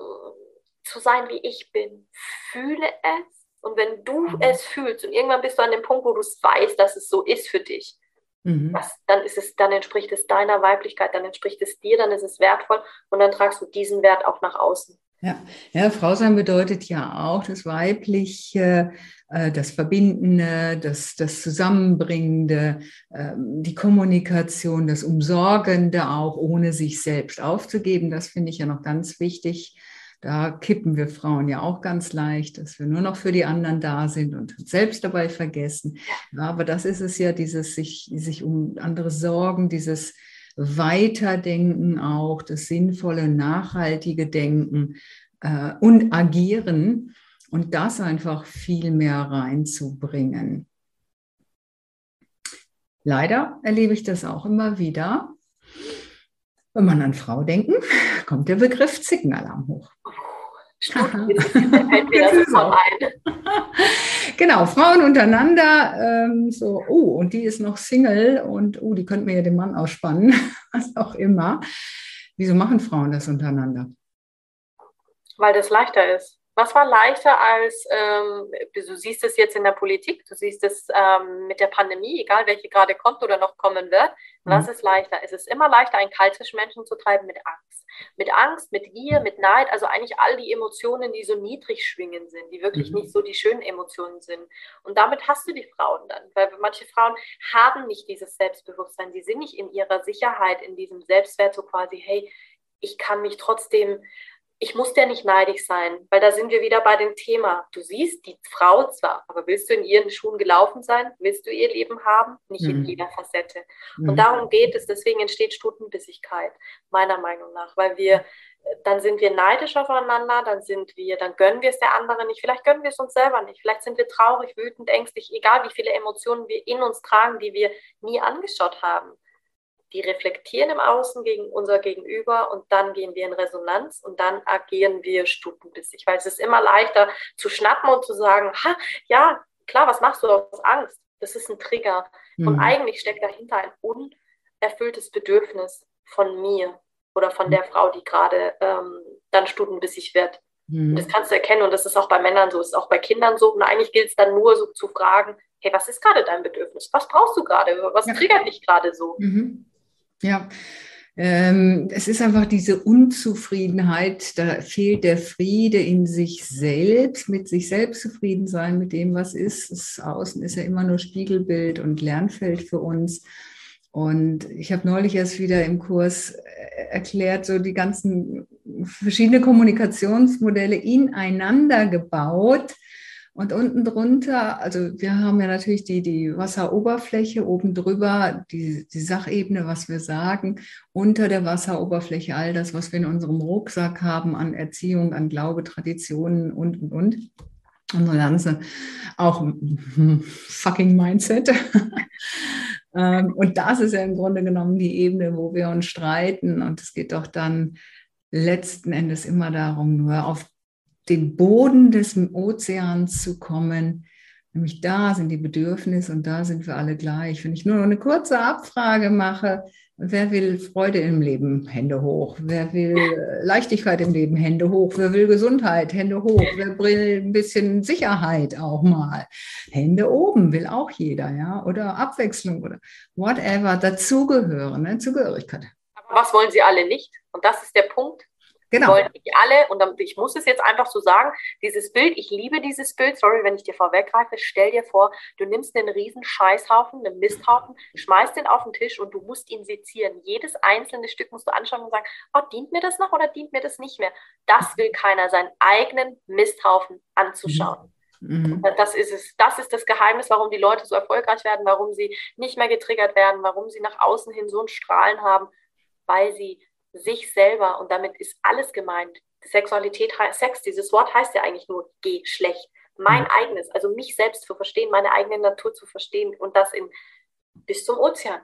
zu sein, wie ich bin. Fühle es. Und wenn du mhm. es fühlst und irgendwann bist du an dem Punkt, wo du es weißt, dass es so ist für dich, mhm. was, dann ist es, dann entspricht es deiner Weiblichkeit, dann entspricht es dir, dann ist es wertvoll und dann tragst du diesen Wert auch nach außen. Ja, ja Frau sein bedeutet ja auch das Weibliche, äh, das Verbindende, das, das Zusammenbringende, ähm, die Kommunikation, das Umsorgende auch, ohne sich selbst aufzugeben. Das finde ich ja noch ganz wichtig. Da kippen wir Frauen ja auch ganz leicht, dass wir nur noch für die anderen da sind und selbst dabei vergessen. Ja, aber das ist es ja, dieses sich, sich um andere sorgen, dieses Weiterdenken auch, das sinnvolle, nachhaltige Denken äh, und agieren und das einfach viel mehr reinzubringen. Leider erlebe ich das auch immer wieder, wenn man an Frau denken, kommt der Begriff Zickenalarm hoch. genau, Frauen untereinander, ähm, so, oh, und die ist noch Single und oh, die könnten mir ja den Mann ausspannen, was auch immer. Wieso machen Frauen das untereinander? Weil das leichter ist. Was war leichter als, ähm, du siehst es jetzt in der Politik, du siehst es ähm, mit der Pandemie, egal welche gerade kommt oder noch kommen wird. Was mhm. ist leichter? Es ist immer leichter, einen Kalt zwischen Menschen zu treiben mit Angst. Mit Angst, mit Gier, mit Neid, also eigentlich all die Emotionen, die so niedrig schwingen sind, die wirklich mhm. nicht so die schönen Emotionen sind. Und damit hast du die Frauen dann, weil manche Frauen haben nicht dieses Selbstbewusstsein, sie sind nicht in ihrer Sicherheit, in diesem Selbstwert so quasi, hey, ich kann mich trotzdem ich muss ja nicht neidisch sein, weil da sind wir wieder bei dem Thema. Du siehst die Frau zwar, aber willst du in ihren Schuhen gelaufen sein? Willst du ihr Leben haben? Nicht mhm. in jeder Facette. Mhm. Und darum geht es. Deswegen entsteht Stutenbissigkeit, meiner Meinung nach, weil wir, dann sind wir neidisch aufeinander, dann sind wir, dann gönnen wir es der anderen nicht. Vielleicht gönnen wir es uns selber nicht. Vielleicht sind wir traurig, wütend, ängstlich, egal wie viele Emotionen wir in uns tragen, die wir nie angeschaut haben die reflektieren im Außen gegen unser Gegenüber und dann gehen wir in Resonanz und dann agieren wir stutenbissig, weil es ist immer leichter zu schnappen und zu sagen, ha, ja, klar, was machst du aus Angst? Das ist ein Trigger. Mhm. Und eigentlich steckt dahinter ein unerfülltes Bedürfnis von mir oder von der Frau, die gerade ähm, dann stutenbissig wird. Mhm. Das kannst du erkennen und das ist auch bei Männern so, das ist auch bei Kindern so. Und eigentlich gilt es dann nur so zu fragen, hey, was ist gerade dein Bedürfnis? Was brauchst du gerade? Was ja. triggert dich gerade so? Mhm. Ja, ähm, es ist einfach diese Unzufriedenheit, da fehlt der Friede in sich selbst, mit sich selbst zufrieden sein, mit dem, was ist. Das Außen ist ja immer nur Spiegelbild und Lernfeld für uns. Und ich habe neulich erst wieder im Kurs äh, erklärt, so die ganzen verschiedenen Kommunikationsmodelle ineinander gebaut und unten drunter, also wir haben ja natürlich die, die Wasseroberfläche, oben drüber die, die Sachebene, was wir sagen, unter der Wasseroberfläche all das, was wir in unserem Rucksack haben an Erziehung, an Glaube, Traditionen und, und, und. Unsere ganze auch fucking Mindset. Ähm, und das ist ja im Grunde genommen die Ebene, wo wir uns streiten. Und es geht doch dann letzten Endes immer darum, nur auf den Boden des Ozeans zu kommen. Nämlich da sind die Bedürfnisse und da sind wir alle gleich. Wenn ich nur eine kurze Abfrage mache, wer will Freude im Leben? Hände hoch. Wer will Leichtigkeit im Leben? Hände hoch. Wer will Gesundheit? Hände hoch. Wer will ein bisschen Sicherheit auch mal? Hände oben will auch jeder, ja? Oder Abwechslung oder whatever. Dazugehören, ne? Zugehörigkeit. Aber was wollen Sie alle nicht? Und das ist der Punkt. Genau. Wollen nicht alle, und ich muss es jetzt einfach so sagen, dieses Bild, ich liebe dieses Bild, sorry, wenn ich dir vorweggreife, stell dir vor, du nimmst einen riesen Scheißhaufen, einen Misthaufen, schmeißt den auf den Tisch und du musst ihn sezieren. Jedes einzelne Stück musst du anschauen und sagen, oh, dient mir das noch oder dient mir das nicht mehr? Das will keiner, seinen eigenen Misthaufen anzuschauen. Mhm. Das ist es. Das ist das Geheimnis, warum die Leute so erfolgreich werden, warum sie nicht mehr getriggert werden, warum sie nach außen hin so ein Strahlen haben, weil sie sich selber, und damit ist alles gemeint. Sexualität, Sex, dieses Wort heißt ja eigentlich nur Geschlecht. Mein mhm. eigenes, also mich selbst zu verstehen, meine eigene Natur zu verstehen und das in, bis zum Ozean.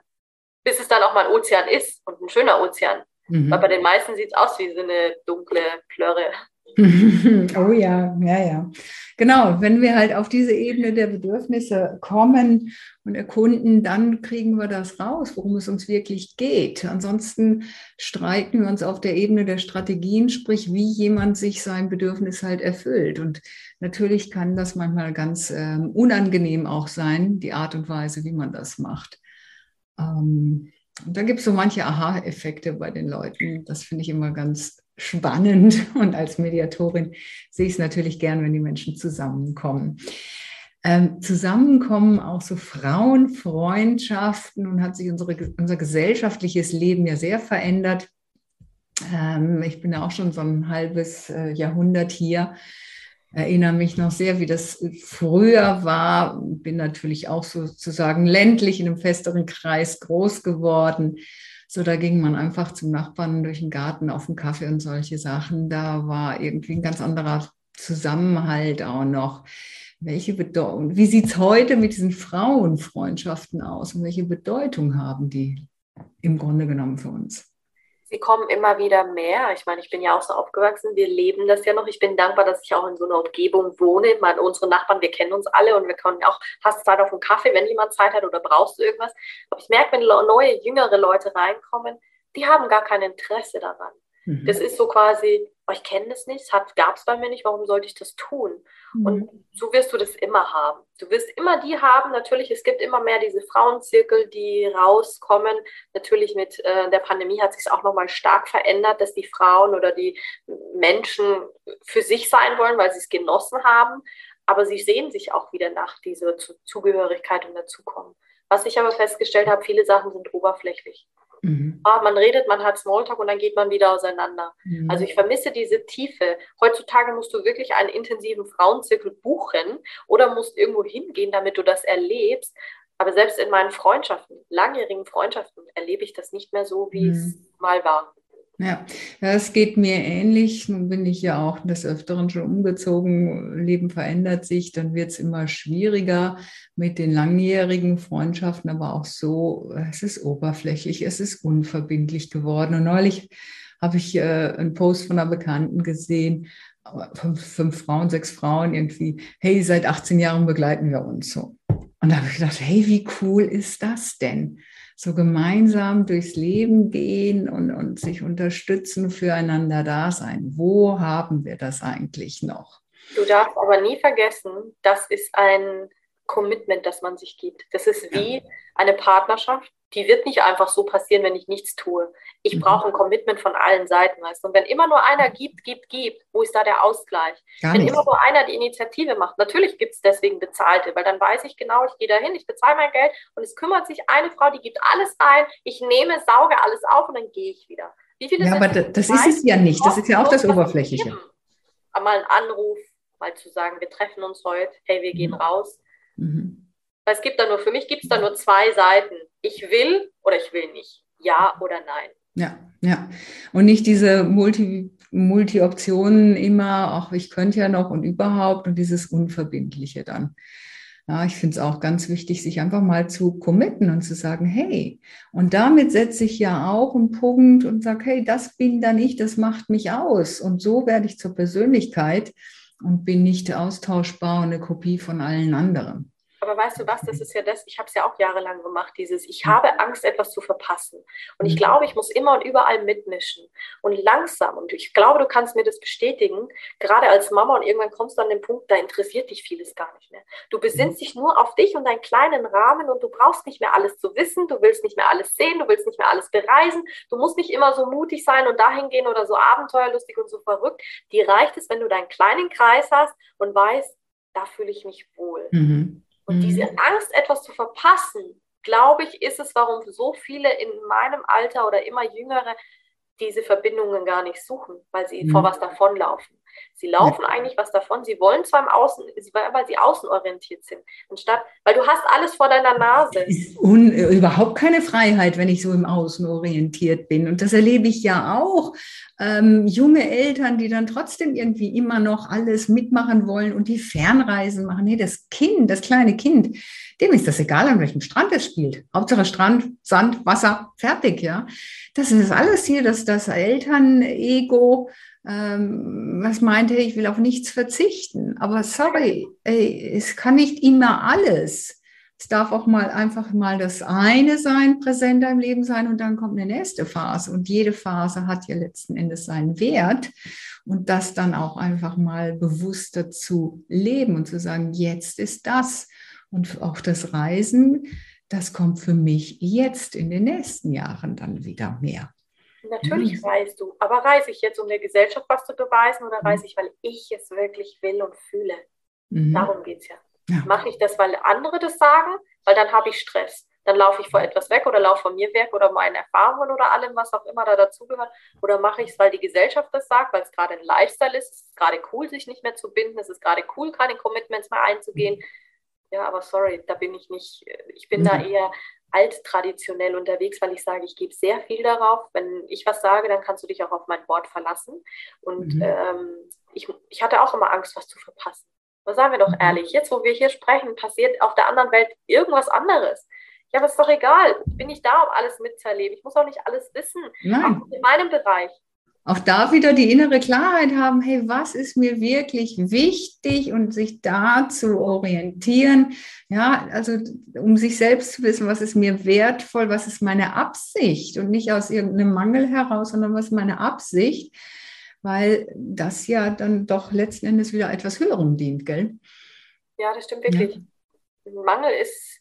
Bis es dann auch mal ein Ozean ist und ein schöner Ozean. Mhm. Weil bei den meisten sieht es aus wie so eine dunkle Plörre. oh ja, ja, ja. Genau, wenn wir halt auf diese Ebene der Bedürfnisse kommen und erkunden, dann kriegen wir das raus, worum es uns wirklich geht. Ansonsten streiten wir uns auf der Ebene der Strategien, sprich, wie jemand sich sein Bedürfnis halt erfüllt. Und natürlich kann das manchmal ganz äh, unangenehm auch sein, die Art und Weise, wie man das macht. Ähm, und da gibt es so manche Aha-Effekte bei den Leuten. Das finde ich immer ganz spannend. Und als Mediatorin sehe ich es natürlich gern, wenn die Menschen zusammenkommen. Ähm, zusammenkommen auch so Frauenfreundschaften und hat sich unsere, unser gesellschaftliches Leben ja sehr verändert. Ähm, ich bin ja auch schon so ein halbes äh, Jahrhundert hier erinnere mich noch sehr, wie das früher war. Bin natürlich auch sozusagen ländlich in einem festeren Kreis groß geworden. So, da ging man einfach zum Nachbarn durch den Garten auf den Kaffee und solche Sachen. Da war irgendwie ein ganz anderer Zusammenhalt auch noch. Welche Bedeutung, wie sieht es heute mit diesen Frauenfreundschaften aus und welche Bedeutung haben die im Grunde genommen für uns? Sie kommen immer wieder mehr. Ich meine, ich bin ja auch so aufgewachsen, wir leben das ja noch. Ich bin dankbar, dass ich auch in so einer Umgebung wohne. Meine, unsere Nachbarn, wir kennen uns alle und wir können auch, hast Zeit auf einen Kaffee, wenn jemand Zeit hat oder brauchst du irgendwas. Aber ich merke, wenn neue, jüngere Leute reinkommen, die haben gar kein Interesse daran. Mhm. Das ist so quasi, oh, ich kenne das nicht, gab es bei mir nicht, warum sollte ich das tun? Mhm. Und so wirst du das immer haben. Du wirst immer die haben, natürlich, es gibt immer mehr diese Frauenzirkel, die rauskommen. Natürlich mit äh, der Pandemie hat sich auch nochmal stark verändert, dass die Frauen oder die Menschen für sich sein wollen, weil sie es genossen haben. Aber sie sehen sich auch wieder nach dieser Zugehörigkeit und dazukommen. Was ich aber festgestellt habe, viele Sachen sind oberflächlich. Mhm. Ah, man redet, man hat Smalltalk und dann geht man wieder auseinander. Mhm. Also ich vermisse diese Tiefe. Heutzutage musst du wirklich einen intensiven Frauenzirkel buchen oder musst irgendwo hingehen, damit du das erlebst. Aber selbst in meinen Freundschaften, langjährigen Freundschaften, erlebe ich das nicht mehr so, wie mhm. es mal war. Ja, es geht mir ähnlich. Nun bin ich ja auch des Öfteren schon umgezogen. Leben verändert sich, dann wird es immer schwieriger mit den langjährigen Freundschaften, aber auch so, es ist oberflächlich, es ist unverbindlich geworden. Und neulich habe ich äh, einen Post von einer Bekannten gesehen, fünf, fünf Frauen, sechs Frauen irgendwie, hey, seit 18 Jahren begleiten wir uns so. Und da habe ich gedacht, hey, wie cool ist das denn? So gemeinsam durchs Leben gehen und, und sich unterstützen, füreinander da sein. Wo haben wir das eigentlich noch? Du darfst aber nie vergessen, das ist ein Commitment, das man sich gibt. Das ist wie eine Partnerschaft die wird nicht einfach so passieren, wenn ich nichts tue. Ich mhm. brauche ein Commitment von allen Seiten, weißt du? Und wenn immer nur einer gibt, gibt, gibt, wo ist da der Ausgleich? Gar wenn nicht. immer nur einer die Initiative macht, natürlich gibt es deswegen Bezahlte, weil dann weiß ich genau, ich gehe dahin, ich bezahle mein Geld und es kümmert sich eine Frau, die gibt alles rein, ich nehme, sauge alles auf und dann gehe ich wieder. Wie viele ja, aber das, das ist es ja nicht. Das ist ja auch das Oberflächliche. Mal einen Anruf, mal zu sagen, wir treffen uns heute, hey, wir gehen mhm. raus. Mhm. Weil es gibt da nur, für mich gibt es da nur zwei Seiten. Ich will oder ich will nicht. Ja oder nein. Ja, ja. Und nicht diese Multi, Multi-Optionen immer, ach, ich könnte ja noch und überhaupt und dieses Unverbindliche dann. Ja, ich finde es auch ganz wichtig, sich einfach mal zu committen und zu sagen, hey, und damit setze ich ja auch einen Punkt und sage, hey, das bin dann ich, das macht mich aus. Und so werde ich zur Persönlichkeit und bin nicht austauschbar und eine Kopie von allen anderen. Aber weißt du was, das ist ja das, ich habe es ja auch jahrelang gemacht, dieses, ich habe Angst, etwas zu verpassen. Und ich mhm. glaube, ich muss immer und überall mitmischen. Und langsam, und ich glaube, du kannst mir das bestätigen, gerade als Mama und irgendwann kommst du an den Punkt, da interessiert dich vieles gar nicht mehr. Du besinnst dich nur auf dich und deinen kleinen Rahmen und du brauchst nicht mehr alles zu wissen, du willst nicht mehr alles sehen, du willst nicht mehr alles bereisen, du musst nicht immer so mutig sein und dahin gehen oder so abenteuerlustig und so verrückt. Dir reicht es, wenn du deinen kleinen Kreis hast und weißt, da fühle ich mich wohl. Mhm. Und mhm. diese Angst, etwas zu verpassen, glaube ich, ist es, warum so viele in meinem Alter oder immer jüngere diese Verbindungen gar nicht suchen, weil sie mhm. vor was davonlaufen. Sie laufen ja. eigentlich was davon. Sie wollen zwar im Außen, weil sie außenorientiert sind, anstatt, weil du hast alles vor deiner Nase. Und überhaupt keine Freiheit, wenn ich so im Außen orientiert bin. Und das erlebe ich ja auch. Ähm, junge Eltern, die dann trotzdem irgendwie immer noch alles mitmachen wollen und die Fernreisen machen. Nee, das Kind, das kleine Kind, dem ist das egal, an welchem Strand es spielt. Hauptsache Strand, Sand, Wasser, fertig, ja. Das ist alles hier, das, das Elternego ähm, was meinte, ich will auf nichts verzichten. Aber sorry, ey, es kann nicht immer alles. Es darf auch mal einfach mal das eine sein, präsenter im Leben sein und dann kommt eine nächste Phase. Und jede Phase hat ja letzten Endes seinen Wert. Und das dann auch einfach mal bewusster zu leben und zu sagen, jetzt ist das. Und auch das Reisen, das kommt für mich jetzt in den nächsten Jahren dann wieder mehr. Natürlich mhm. reist du, aber reise ich jetzt, um der Gesellschaft was zu beweisen oder mhm. reise ich, weil ich es wirklich will und fühle? Mhm. Darum geht es ja. Ja. Mache ich das, weil andere das sagen, weil dann habe ich Stress. Dann laufe ich vor etwas weg oder laufe von mir weg oder meinen Erfahrungen oder allem, was auch immer da dazugehört. Oder mache ich es, weil die Gesellschaft das sagt, weil es gerade ein Lifestyle ist. Es ist gerade cool, sich nicht mehr zu binden. Es ist gerade cool, keine Commitments mehr einzugehen. Ja, aber sorry, da bin ich nicht. Ich bin mhm. da eher alttraditionell unterwegs, weil ich sage, ich gebe sehr viel darauf. Wenn ich was sage, dann kannst du dich auch auf mein Wort verlassen. Und mhm. ähm, ich, ich hatte auch immer Angst, was zu verpassen. Aber sagen wir doch mhm. ehrlich, jetzt wo wir hier sprechen, passiert auf der anderen Welt irgendwas anderes. Ja, aber ist doch egal. Ich bin nicht da, um alles mitzuerleben. Ich muss auch nicht alles wissen. Nein. Auch in meinem Bereich auch da wieder die innere Klarheit haben, hey, was ist mir wirklich wichtig und sich da zu orientieren. Ja, also um sich selbst zu wissen, was ist mir wertvoll, was ist meine Absicht und nicht aus irgendeinem Mangel heraus, sondern was ist meine Absicht, weil das ja dann doch letzten Endes wieder etwas Höherem dient, gell? Ja, das stimmt wirklich. Ja. Mangel ist,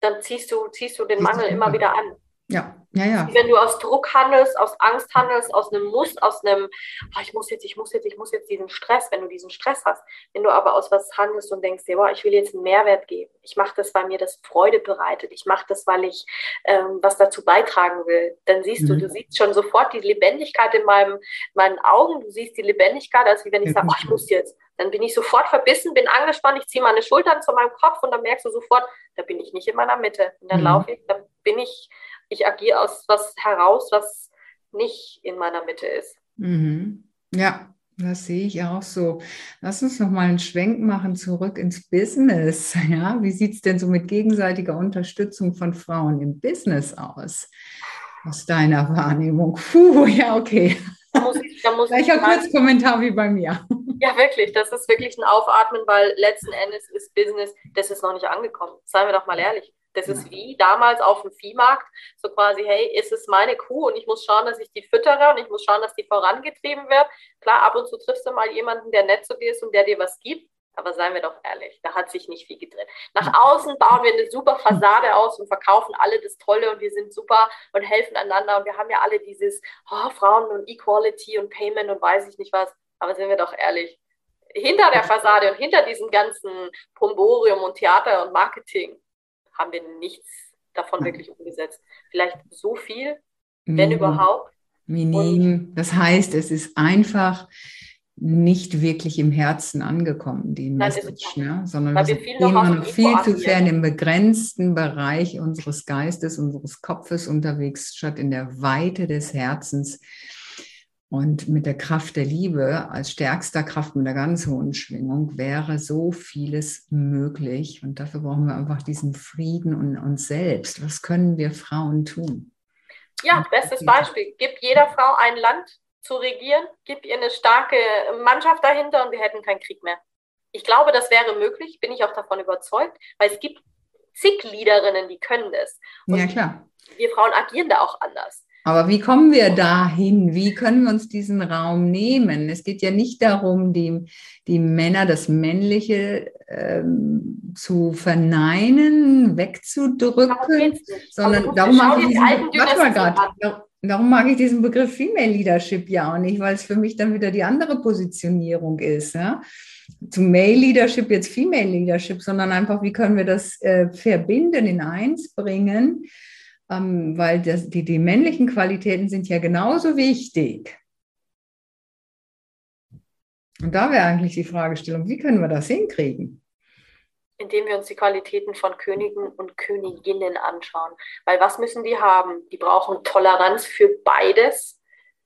dann ziehst du, ziehst du den Mangel immer wieder an. Ja, ja, ja. Wenn du aus Druck handelst, aus Angst handelst, aus einem Muss, aus einem, oh, ich muss jetzt, ich muss jetzt, ich muss jetzt diesen Stress, wenn du diesen Stress hast, wenn du aber aus was handelst und denkst, ja, ich will jetzt einen Mehrwert geben, ich mache das, weil mir das Freude bereitet, ich mache das, weil ich ähm, was dazu beitragen will, dann siehst mhm. du, du siehst schon sofort die Lebendigkeit in meinem, meinen Augen, du siehst die Lebendigkeit, als wie wenn ich sage, oh, ich muss jetzt. Dann bin ich sofort verbissen, bin angespannt, ich ziehe meine Schultern zu meinem Kopf und dann merkst du sofort, da bin ich nicht in meiner Mitte. Und dann mhm. laufe ich, dann bin ich ich agiere aus was heraus, was nicht in meiner Mitte ist. Mhm. Ja, das sehe ich auch so. Lass uns noch mal einen Schwenk machen zurück ins Business. Ja, wie sieht es denn so mit gegenseitiger Unterstützung von Frauen im Business aus? Aus deiner Wahrnehmung. Puh, ja, okay. Da muss ich, da muss Gleicher Kurzkommentar wie bei mir. Ja, wirklich. Das ist wirklich ein Aufatmen, weil letzten Endes ist Business, das ist noch nicht angekommen. Seien wir doch mal ehrlich. Das ist wie damals auf dem Viehmarkt, so quasi, hey, ist es meine Kuh und ich muss schauen, dass ich die füttere und ich muss schauen, dass die vorangetrieben wird. Klar, ab und zu triffst du mal jemanden, der nett zu dir ist und der dir was gibt, aber seien wir doch ehrlich, da hat sich nicht viel gedreht. Nach außen bauen wir eine super Fassade aus und verkaufen alle das Tolle und wir sind super und helfen einander und wir haben ja alle dieses oh, Frauen und Equality und Payment und weiß ich nicht was, aber seien wir doch ehrlich, hinter der Fassade und hinter diesem ganzen Pomborium und Theater und Marketing haben wir nichts davon wirklich umgesetzt. Vielleicht so viel, wenn überhaupt. Minim. Das heißt, es ist einfach nicht wirklich im Herzen angekommen, die Message, ne? sondern wir sind immer noch viel zu fern im begrenzten Bereich unseres Geistes, unseres Kopfes unterwegs, statt in der Weite des Herzens Und mit der Kraft der Liebe als stärkster Kraft mit der ganz hohen Schwingung wäre so vieles möglich. Und dafür brauchen wir einfach diesen Frieden und uns selbst. Was können wir Frauen tun? Ja, bestes Beispiel. Gib jeder Frau ein Land zu regieren, gib ihr eine starke Mannschaft dahinter und wir hätten keinen Krieg mehr. Ich glaube, das wäre möglich, bin ich auch davon überzeugt, weil es gibt zig Leaderinnen, die können das. Und ja, klar. Wir Frauen agieren da auch anders. Aber wie kommen wir dahin? Wie können wir uns diesen Raum nehmen? Es geht ja nicht darum, die, die Männer, das Männliche ähm, zu verneinen, wegzudrücken, sondern darum mag, ich diesen, grad, darum mag ich diesen Begriff Female Leadership ja auch nicht, weil es für mich dann wieder die andere Positionierung ist. Ja? Zum Male Leadership jetzt Female Leadership, sondern einfach, wie können wir das äh, verbinden, in eins bringen? Ähm, weil das, die, die männlichen Qualitäten sind ja genauso wichtig. Und da wäre eigentlich die Fragestellung, wie können wir das hinkriegen? Indem wir uns die Qualitäten von Königen und Königinnen anschauen. Weil was müssen die haben? Die brauchen Toleranz für beides.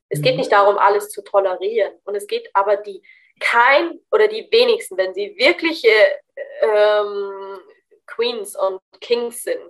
Es geht mhm. nicht darum, alles zu tolerieren. Und es geht aber die kein oder die wenigsten, wenn sie wirkliche ähm, Queens und Kings sind,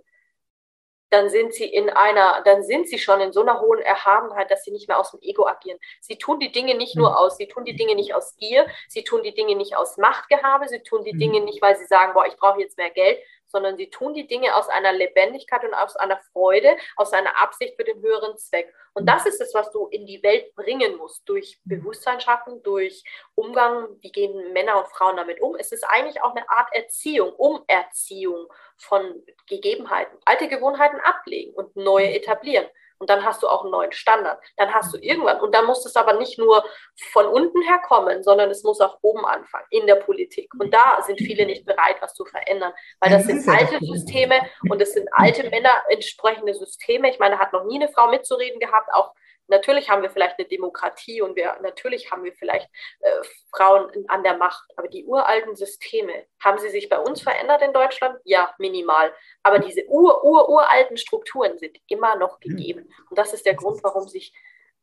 dann sind sie in einer, dann sind sie schon in so einer hohen Erhabenheit, dass sie nicht mehr aus dem Ego agieren. Sie tun die Dinge nicht nur hm. aus, sie tun die Dinge nicht aus Gier, sie tun die Dinge nicht aus Machtgehabe, sie tun die. Dinge nicht, weil sie sagen, boah, ich brauche jetzt mehr Geld, sondern sie tun die Dinge aus einer Lebendigkeit und aus einer Freude, aus einer Absicht für den höheren Zweck. Und das ist es, was du in die Welt bringen musst, durch Bewusstsein schaffen, durch Umgang, wie gehen Männer und Frauen damit um. Es ist eigentlich auch eine Art Erziehung, Umerziehung von Gegebenheiten, alte Gewohnheiten ablegen und neue etablieren. Und dann hast du auch einen neuen Standard. Dann hast du irgendwann, und dann muss es aber nicht nur von unten her kommen, sondern es muss auch oben anfangen, in der Politik. Und da sind viele nicht bereit, was zu verändern, weil das sind alte Systeme und es sind alte Männer entsprechende Systeme. Ich meine, hat noch nie eine Frau mitzureden gehabt, auch Natürlich haben wir vielleicht eine Demokratie und wir, natürlich haben wir vielleicht äh, Frauen an der Macht, aber die uralten Systeme, haben sie sich bei uns verändert in Deutschland? Ja, minimal. Aber diese ur, ur, uralten Strukturen sind immer noch mhm. gegeben. Und das ist der Grund, warum sich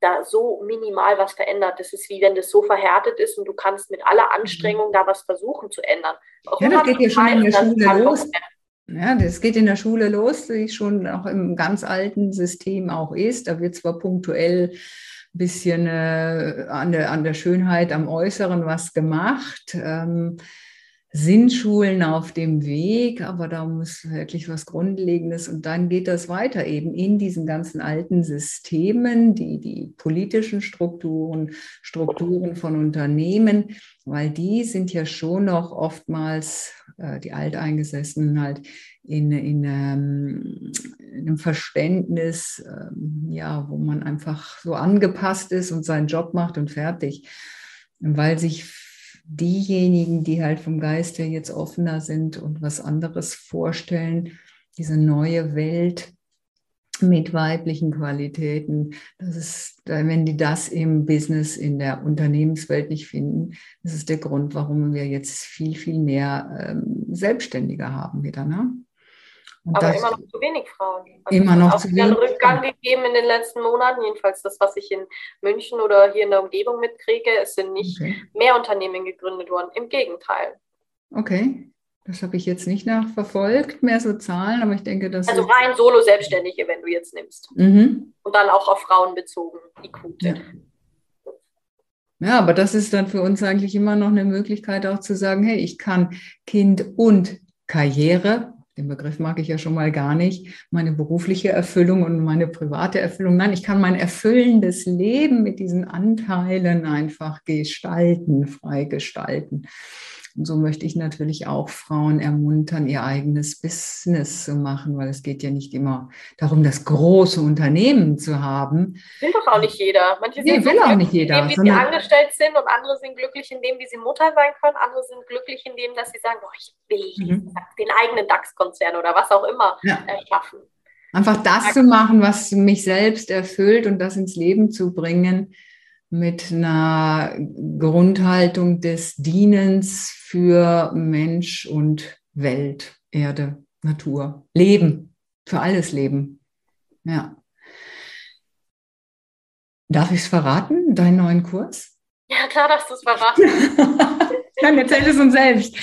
da so minimal was verändert. Das ist wie wenn das so verhärtet ist und du kannst mit aller Anstrengung mhm. da was versuchen zu ändern. Auch ja, das geht ja schon in der Schule los. Ja, das geht in der Schule los, wie schon auch im ganz alten System auch ist. Da wird zwar punktuell ein bisschen äh, an, der, an der Schönheit am Äußeren was gemacht. Ähm, sind Schulen auf dem Weg, aber da muss wirklich was Grundlegendes und dann geht das weiter eben in diesen ganzen alten Systemen, die, die politischen Strukturen, Strukturen von Unternehmen, weil die sind ja schon noch oftmals die Alteingesessenen halt in, in, ähm, in einem Verständnis, ähm, ja, wo man einfach so angepasst ist und seinen Job macht und fertig. Weil sich diejenigen, die halt vom Geist her jetzt offener sind und was anderes vorstellen, diese neue Welt mit weiblichen Qualitäten, das ist, wenn die das im Business, in der Unternehmenswelt nicht finden, das ist der Grund, warum wir jetzt viel, viel mehr ähm, Selbstständige haben wieder. Ne? Und aber immer noch zu wenig Frauen. Also immer noch zu wenig. Es hat einen Rückgang gegeben in den letzten Monaten, jedenfalls das, was ich in München oder hier in der Umgebung mitkriege. Es sind nicht okay. mehr Unternehmen gegründet worden, im Gegenteil. Okay, das habe ich jetzt nicht nachverfolgt, mehr so Zahlen, aber ich denke, dass. Also rein Solo-Selbstständige, wenn du jetzt nimmst. Mhm. Und dann auch auf Frauen bezogen, die Quote. Ja. Ja, aber das ist dann für uns eigentlich immer noch eine Möglichkeit, auch zu sagen, hey, ich kann Kind und Karriere den Begriff mag ich ja schon mal gar nicht, meine berufliche Erfüllung und meine private Erfüllung. Nein, ich kann mein erfüllendes Leben mit diesen Anteilen einfach gestalten, frei gestalten. Und so möchte ich natürlich auch Frauen ermuntern, ihr eigenes Business zu machen, weil es geht ja nicht immer darum, das große Unternehmen zu haben. Will doch auch nicht jeder. Manche nee, sind will auch nicht jeder. Indem, wie sie angestellt sind und andere sind glücklich, indem wie sie Mutter sein können. Andere sind glücklich, indem dass sie sagen, oh, ich will mhm. den eigenen DAX-Konzern oder was auch immer ja. erschaffen. Einfach das zu machen, was mich selbst erfüllt und das ins Leben zu bringen mit einer Grundhaltung des Dienens für Mensch und Welt, Erde, Natur, Leben, für alles Leben. Ja. Darf ich es verraten, deinen neuen Kurs? Ja, klar, dass du es verraten. Dann erzähl es uns selbst.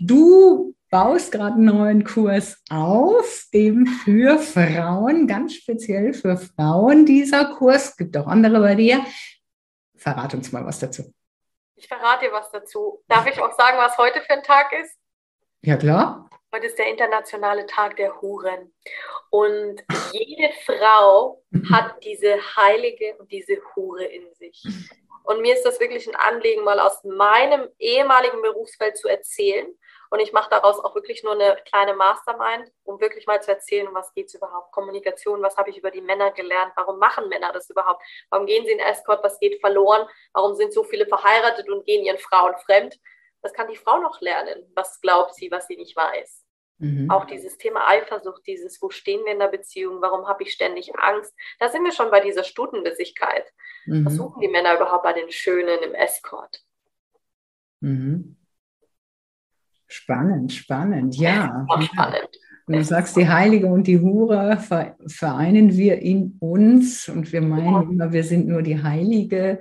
Du baust gerade einen neuen Kurs auf, eben für Frauen, ganz speziell für Frauen dieser Kurs. Gibt auch andere bei dir. Verrat uns mal was dazu. Ich verrate dir was dazu. Darf ich auch sagen, was heute für ein Tag ist? Ja, klar. Heute ist der internationale Tag der Huren. Und jede Frau hat diese Heilige und diese Hure in sich. Und mir ist das wirklich ein Anliegen, mal aus meinem ehemaligen Berufsfeld zu erzählen. Und ich mache daraus auch wirklich nur eine kleine Mastermind, um wirklich mal zu erzählen, um was geht es überhaupt. Kommunikation, was habe ich über die Männer gelernt? Warum machen Männer das überhaupt? Warum gehen sie in Escort? Was geht verloren? Warum sind so viele verheiratet und gehen ihren Frauen fremd? Das kann die Frau noch lernen. Was glaubt sie, was sie nicht weiß? Mhm. Auch dieses Thema Eifersucht, dieses, wo stehen wir in der Beziehung, warum habe ich ständig Angst? Da sind wir schon bei dieser Stutenbissigkeit. Mhm. Was suchen die Männer überhaupt bei den Schönen im Escort? Mhm. Spannend, spannend, ja. Spannend. Und du sagst, die Heilige und die Hure vereinen wir in uns und wir meinen immer, wir sind nur die Heilige.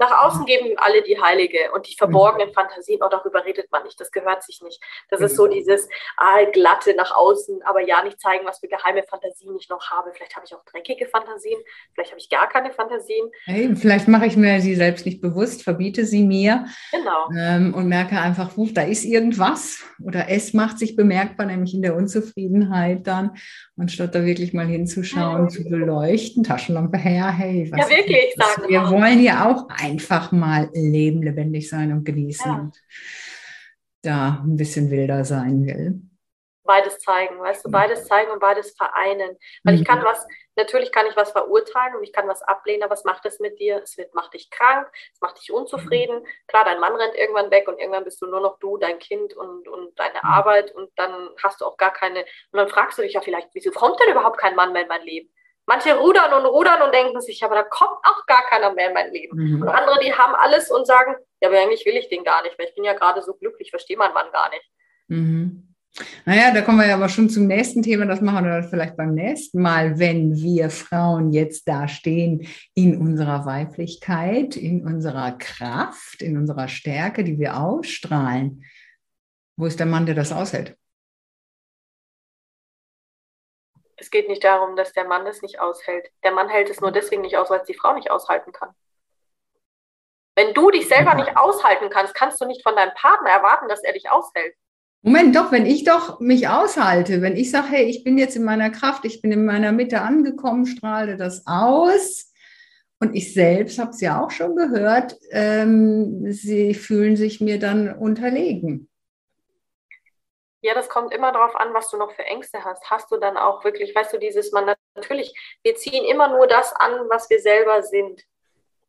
Nach außen geben alle die Heilige und die verborgenen. Fantasien, oh, darüber redet man nicht, das gehört sich nicht. Das ist so dieses ah, glatte nach außen, aber ja nicht zeigen, was für geheime Fantasien ich noch habe. Vielleicht habe ich auch dreckige Fantasien, vielleicht habe ich gar keine Fantasien. Hey, vielleicht mache ich mir sie selbst nicht bewusst, verbiete sie mir genau. ähm, und merke einfach, wuff, da ist irgendwas oder es macht sich bemerkbar, nämlich in der Unzufriedenheit dann, anstatt da wirklich mal hinzuschauen, mhm. zu beleuchten, Taschenlampe her, hey, was ja wirklich, sagen wir wollen ja auch ein einfach mal leben, lebendig sein und genießen. Ja. Und da ein bisschen wilder sein will. Beides zeigen, weißt du, beides zeigen und beides vereinen. Weil ich kann mhm. was, natürlich kann ich was verurteilen und ich kann was ablehnen, aber was macht das mit dir? Es wird, macht dich krank, es macht dich unzufrieden. Klar, dein Mann rennt irgendwann weg und irgendwann bist du nur noch du, dein Kind und, und deine mhm. Arbeit und dann hast du auch gar keine, und dann fragst du dich ja vielleicht, wieso kommt denn überhaupt kein Mann mehr in mein Leben? Manche rudern und rudern und denken sich, aber da kommt auch gar keiner mehr in mein Leben. Mhm. Und andere, die haben alles und sagen, ja, aber eigentlich will ich den gar nicht, weil ich bin ja gerade so glücklich, verstehe meinen Mann gar nicht. Mhm. Naja, da kommen wir ja aber schon zum nächsten Thema. Das machen wir dann vielleicht beim nächsten Mal, wenn wir Frauen jetzt da stehen in unserer Weiblichkeit, in unserer Kraft, in unserer Stärke, die wir ausstrahlen. Wo ist der Mann, der das aushält? Es geht nicht darum, dass der Mann es nicht aushält. Der Mann hält es nur deswegen nicht aus, weil es die Frau nicht aushalten kann. Wenn du dich selber nicht aushalten kannst, kannst du nicht von deinem Partner erwarten, dass er dich aushält. Moment, doch, wenn ich doch mich aushalte, wenn ich sage, hey, ich bin jetzt in meiner Kraft, ich bin in meiner Mitte angekommen, strahle das aus. Und ich selbst habe es ja auch schon gehört, ähm, sie fühlen sich mir dann unterlegen. Ja, das kommt immer darauf an, was du noch für Ängste hast. Hast du dann auch wirklich, weißt du, dieses man natürlich, wir ziehen immer nur das an, was wir selber sind.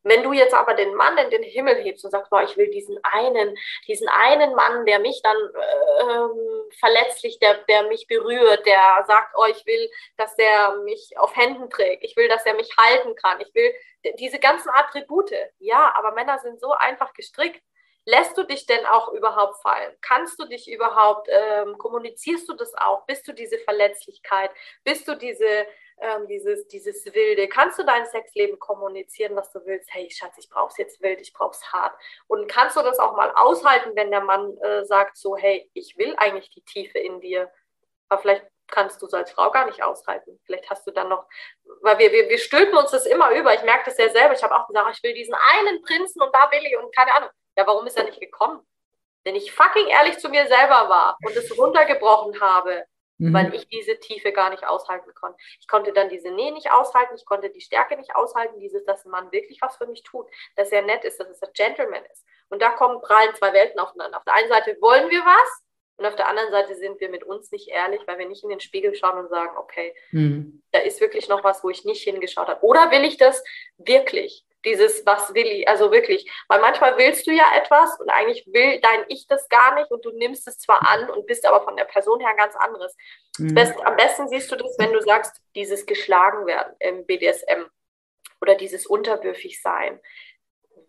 Wenn du jetzt aber den Mann in den Himmel hebst und sagst, boah, ich will diesen einen, diesen einen Mann, der mich dann äh, verletzlich, der, der mich berührt, der sagt, oh, ich will, dass der mich auf Händen trägt, ich will, dass er mich halten kann, ich will diese ganzen Attribute. Ja, aber Männer sind so einfach gestrickt. Lässt du dich denn auch überhaupt fallen? Kannst du dich überhaupt, ähm, kommunizierst du das auch? Bist du diese Verletzlichkeit? Bist du diese, ähm, dieses, dieses Wilde? Kannst du dein Sexleben kommunizieren, was du willst? Hey, Schatz, ich brauch's jetzt wild, ich brauch's hart. Und kannst du das auch mal aushalten, wenn der Mann äh, sagt so, hey, ich will eigentlich die Tiefe in dir, aber vielleicht kannst du es als Frau gar nicht aushalten. Vielleicht hast du dann noch, weil wir, wir, wir stülpen uns das immer über. Ich merke das ja selber. Ich habe auch gesagt, ich will diesen einen Prinzen und da will ich und keine Ahnung. Ja, warum ist er nicht gekommen? Wenn ich fucking ehrlich zu mir selber war und es runtergebrochen habe, mhm. weil ich diese Tiefe gar nicht aushalten konnte. Ich konnte dann diese Nähe nicht aushalten, ich konnte die Stärke nicht aushalten, dieses, dass ein Mann wirklich was für mich tut, dass er nett ist, dass er ein Gentleman ist. Und da kommen prallen zwei Welten aufeinander. Auf der einen Seite wollen wir was und auf der anderen Seite sind wir mit uns nicht ehrlich, weil wir nicht in den Spiegel schauen und sagen, okay, mhm. da ist wirklich noch was, wo ich nicht hingeschaut habe. Oder will ich das wirklich? Dieses, was will ich, also wirklich, weil manchmal willst du ja etwas und eigentlich will dein Ich das gar nicht und du nimmst es zwar an und bist aber von der Person her ganz anderes. Mhm. Best, am besten siehst du das, wenn du sagst, dieses geschlagen werden im BDSM oder dieses unterwürfig sein.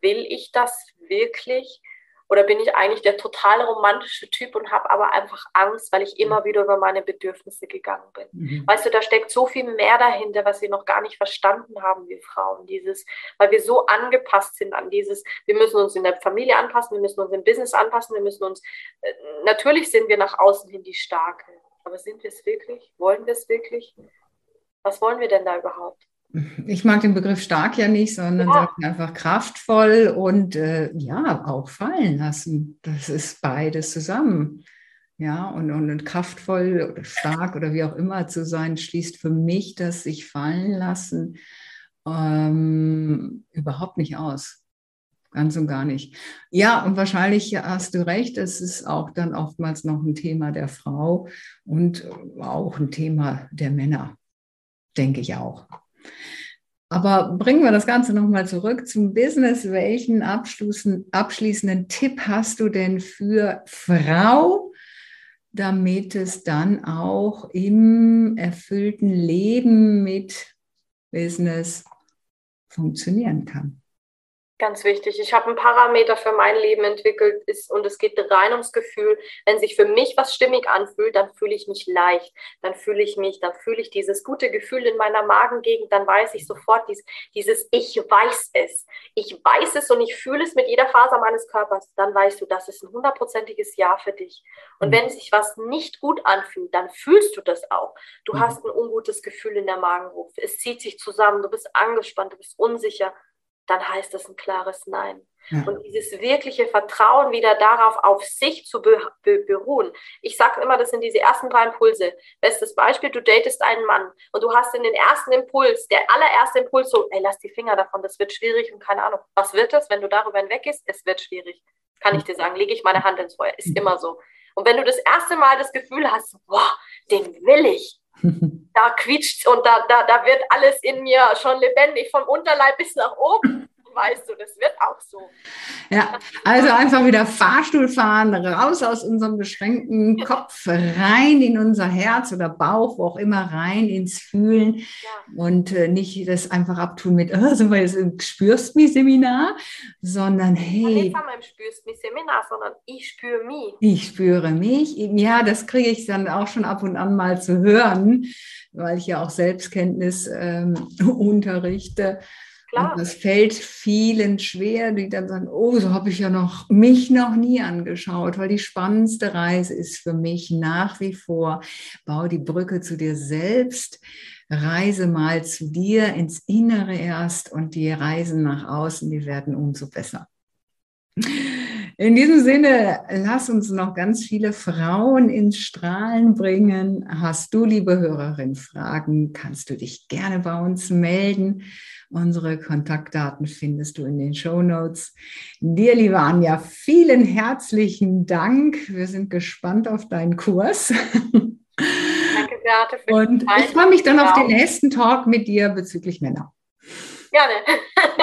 Will ich das wirklich? Oder bin ich eigentlich der total romantische Typ und habe aber einfach Angst, weil ich immer wieder über meine Bedürfnisse gegangen bin? Mhm. Weißt du, da steckt so viel mehr dahinter, was wir noch gar nicht verstanden haben, wir Frauen. Dieses, weil wir so angepasst sind an dieses, wir müssen uns in der Familie anpassen, wir müssen uns im Business anpassen, wir müssen uns, äh, natürlich sind wir nach außen hin die Starke. Aber sind wir es wirklich? Wollen wir es wirklich? Was wollen wir denn da überhaupt? Ich mag den Begriff stark ja nicht, sondern ja. einfach kraftvoll und äh, ja, auch fallen lassen. Das ist beides zusammen. Ja, und, und, und, kraftvoll oder stark oder wie auch immer zu sein, schließt für mich das sich fallen lassen ähm, überhaupt nicht aus. Ganz und gar nicht. Ja, und wahrscheinlich hast du recht, es ist auch dann oftmals noch ein Thema der Frau und auch ein Thema der Männer, denke ich auch. Aber bringen wir das Ganze nochmal zurück zum Business. Welchen abschließenden Tipp hast du denn für Frau, damit es dann auch im erfüllten Leben mit Business funktionieren kann? Ganz wichtig. Ich habe einen Parameter für mein Leben entwickelt ist, und es geht rein ums Gefühl. Wenn sich für mich was stimmig anfühlt, dann fühle ich mich leicht. Dann fühle ich mich, dann fühle ich dieses gute Gefühl in meiner Magengegend. Dann weiß ich sofort dieses, dieses Ich weiß es. Ich weiß es und ich fühle es mit jeder Faser meines Körpers. Dann weißt du, das ist ein hundertprozentiges Ja für dich. Und mhm. wenn sich was nicht gut anfühlt, dann fühlst du das auch. Du mhm. hast ein ungutes Gefühl in der Magenrufe. Es zieht sich zusammen. Du bist angespannt, du bist unsicher dann heißt das ein klares Nein. Ja. Und dieses wirkliche Vertrauen wieder darauf, auf sich zu be be beruhen. Ich sage immer, das sind diese ersten drei Impulse. Bestes Beispiel, du datest einen Mann und du hast in den ersten Impuls, der allererste Impuls so, ey, lass die Finger davon, das wird schwierig und keine Ahnung. Was wird das, wenn du darüber hinweg gehst? Es wird schwierig. Kann ich dir sagen, lege ich meine Hand ins Feuer. Ist immer so. Und wenn du das erste Mal das Gefühl hast, boah, den will ich, da quietscht und da, da, da wird alles in mir schon lebendig, vom Unterleib bis nach oben weißt du, das wird auch so. Ja, also einfach wieder Fahrstuhl fahren, raus aus unserem beschränkten Kopf, rein in unser Herz oder Bauch, wo auch immer, rein ins Fühlen ja. und äh, nicht das einfach abtun mit, oh, sind wir jetzt im Spürst mich Seminar, sondern hey. Nicht einmal im Spürst mich Seminar, sondern ich spüre mich. Ich spüre mich. Ja, das kriege ich dann auch schon ab und an mal zu hören, weil ich ja auch Selbstkenntnis ähm, unterrichte. Klar. Und das fällt vielen schwer, die dann sagen, oh, so habe ich ja noch mich noch nie angeschaut, weil die spannendste Reise ist für mich nach wie vor, bau die Brücke zu dir selbst, reise mal zu dir ins Innere erst und die Reisen nach außen, die werden umso besser. In diesem Sinne, lass uns noch ganz viele Frauen ins Strahlen bringen. Hast du, liebe Hörerin, Fragen, kannst du dich gerne bei uns melden. Unsere Kontaktdaten findest du in den Show Notes. Dir, liebe Anja, vielen herzlichen Dank. Wir sind gespannt auf deinen Kurs. Danke, Beate. Für Und ich freue mich dann auf den nächsten Talk mit dir bezüglich Männer. Gerne.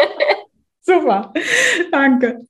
Super. Danke.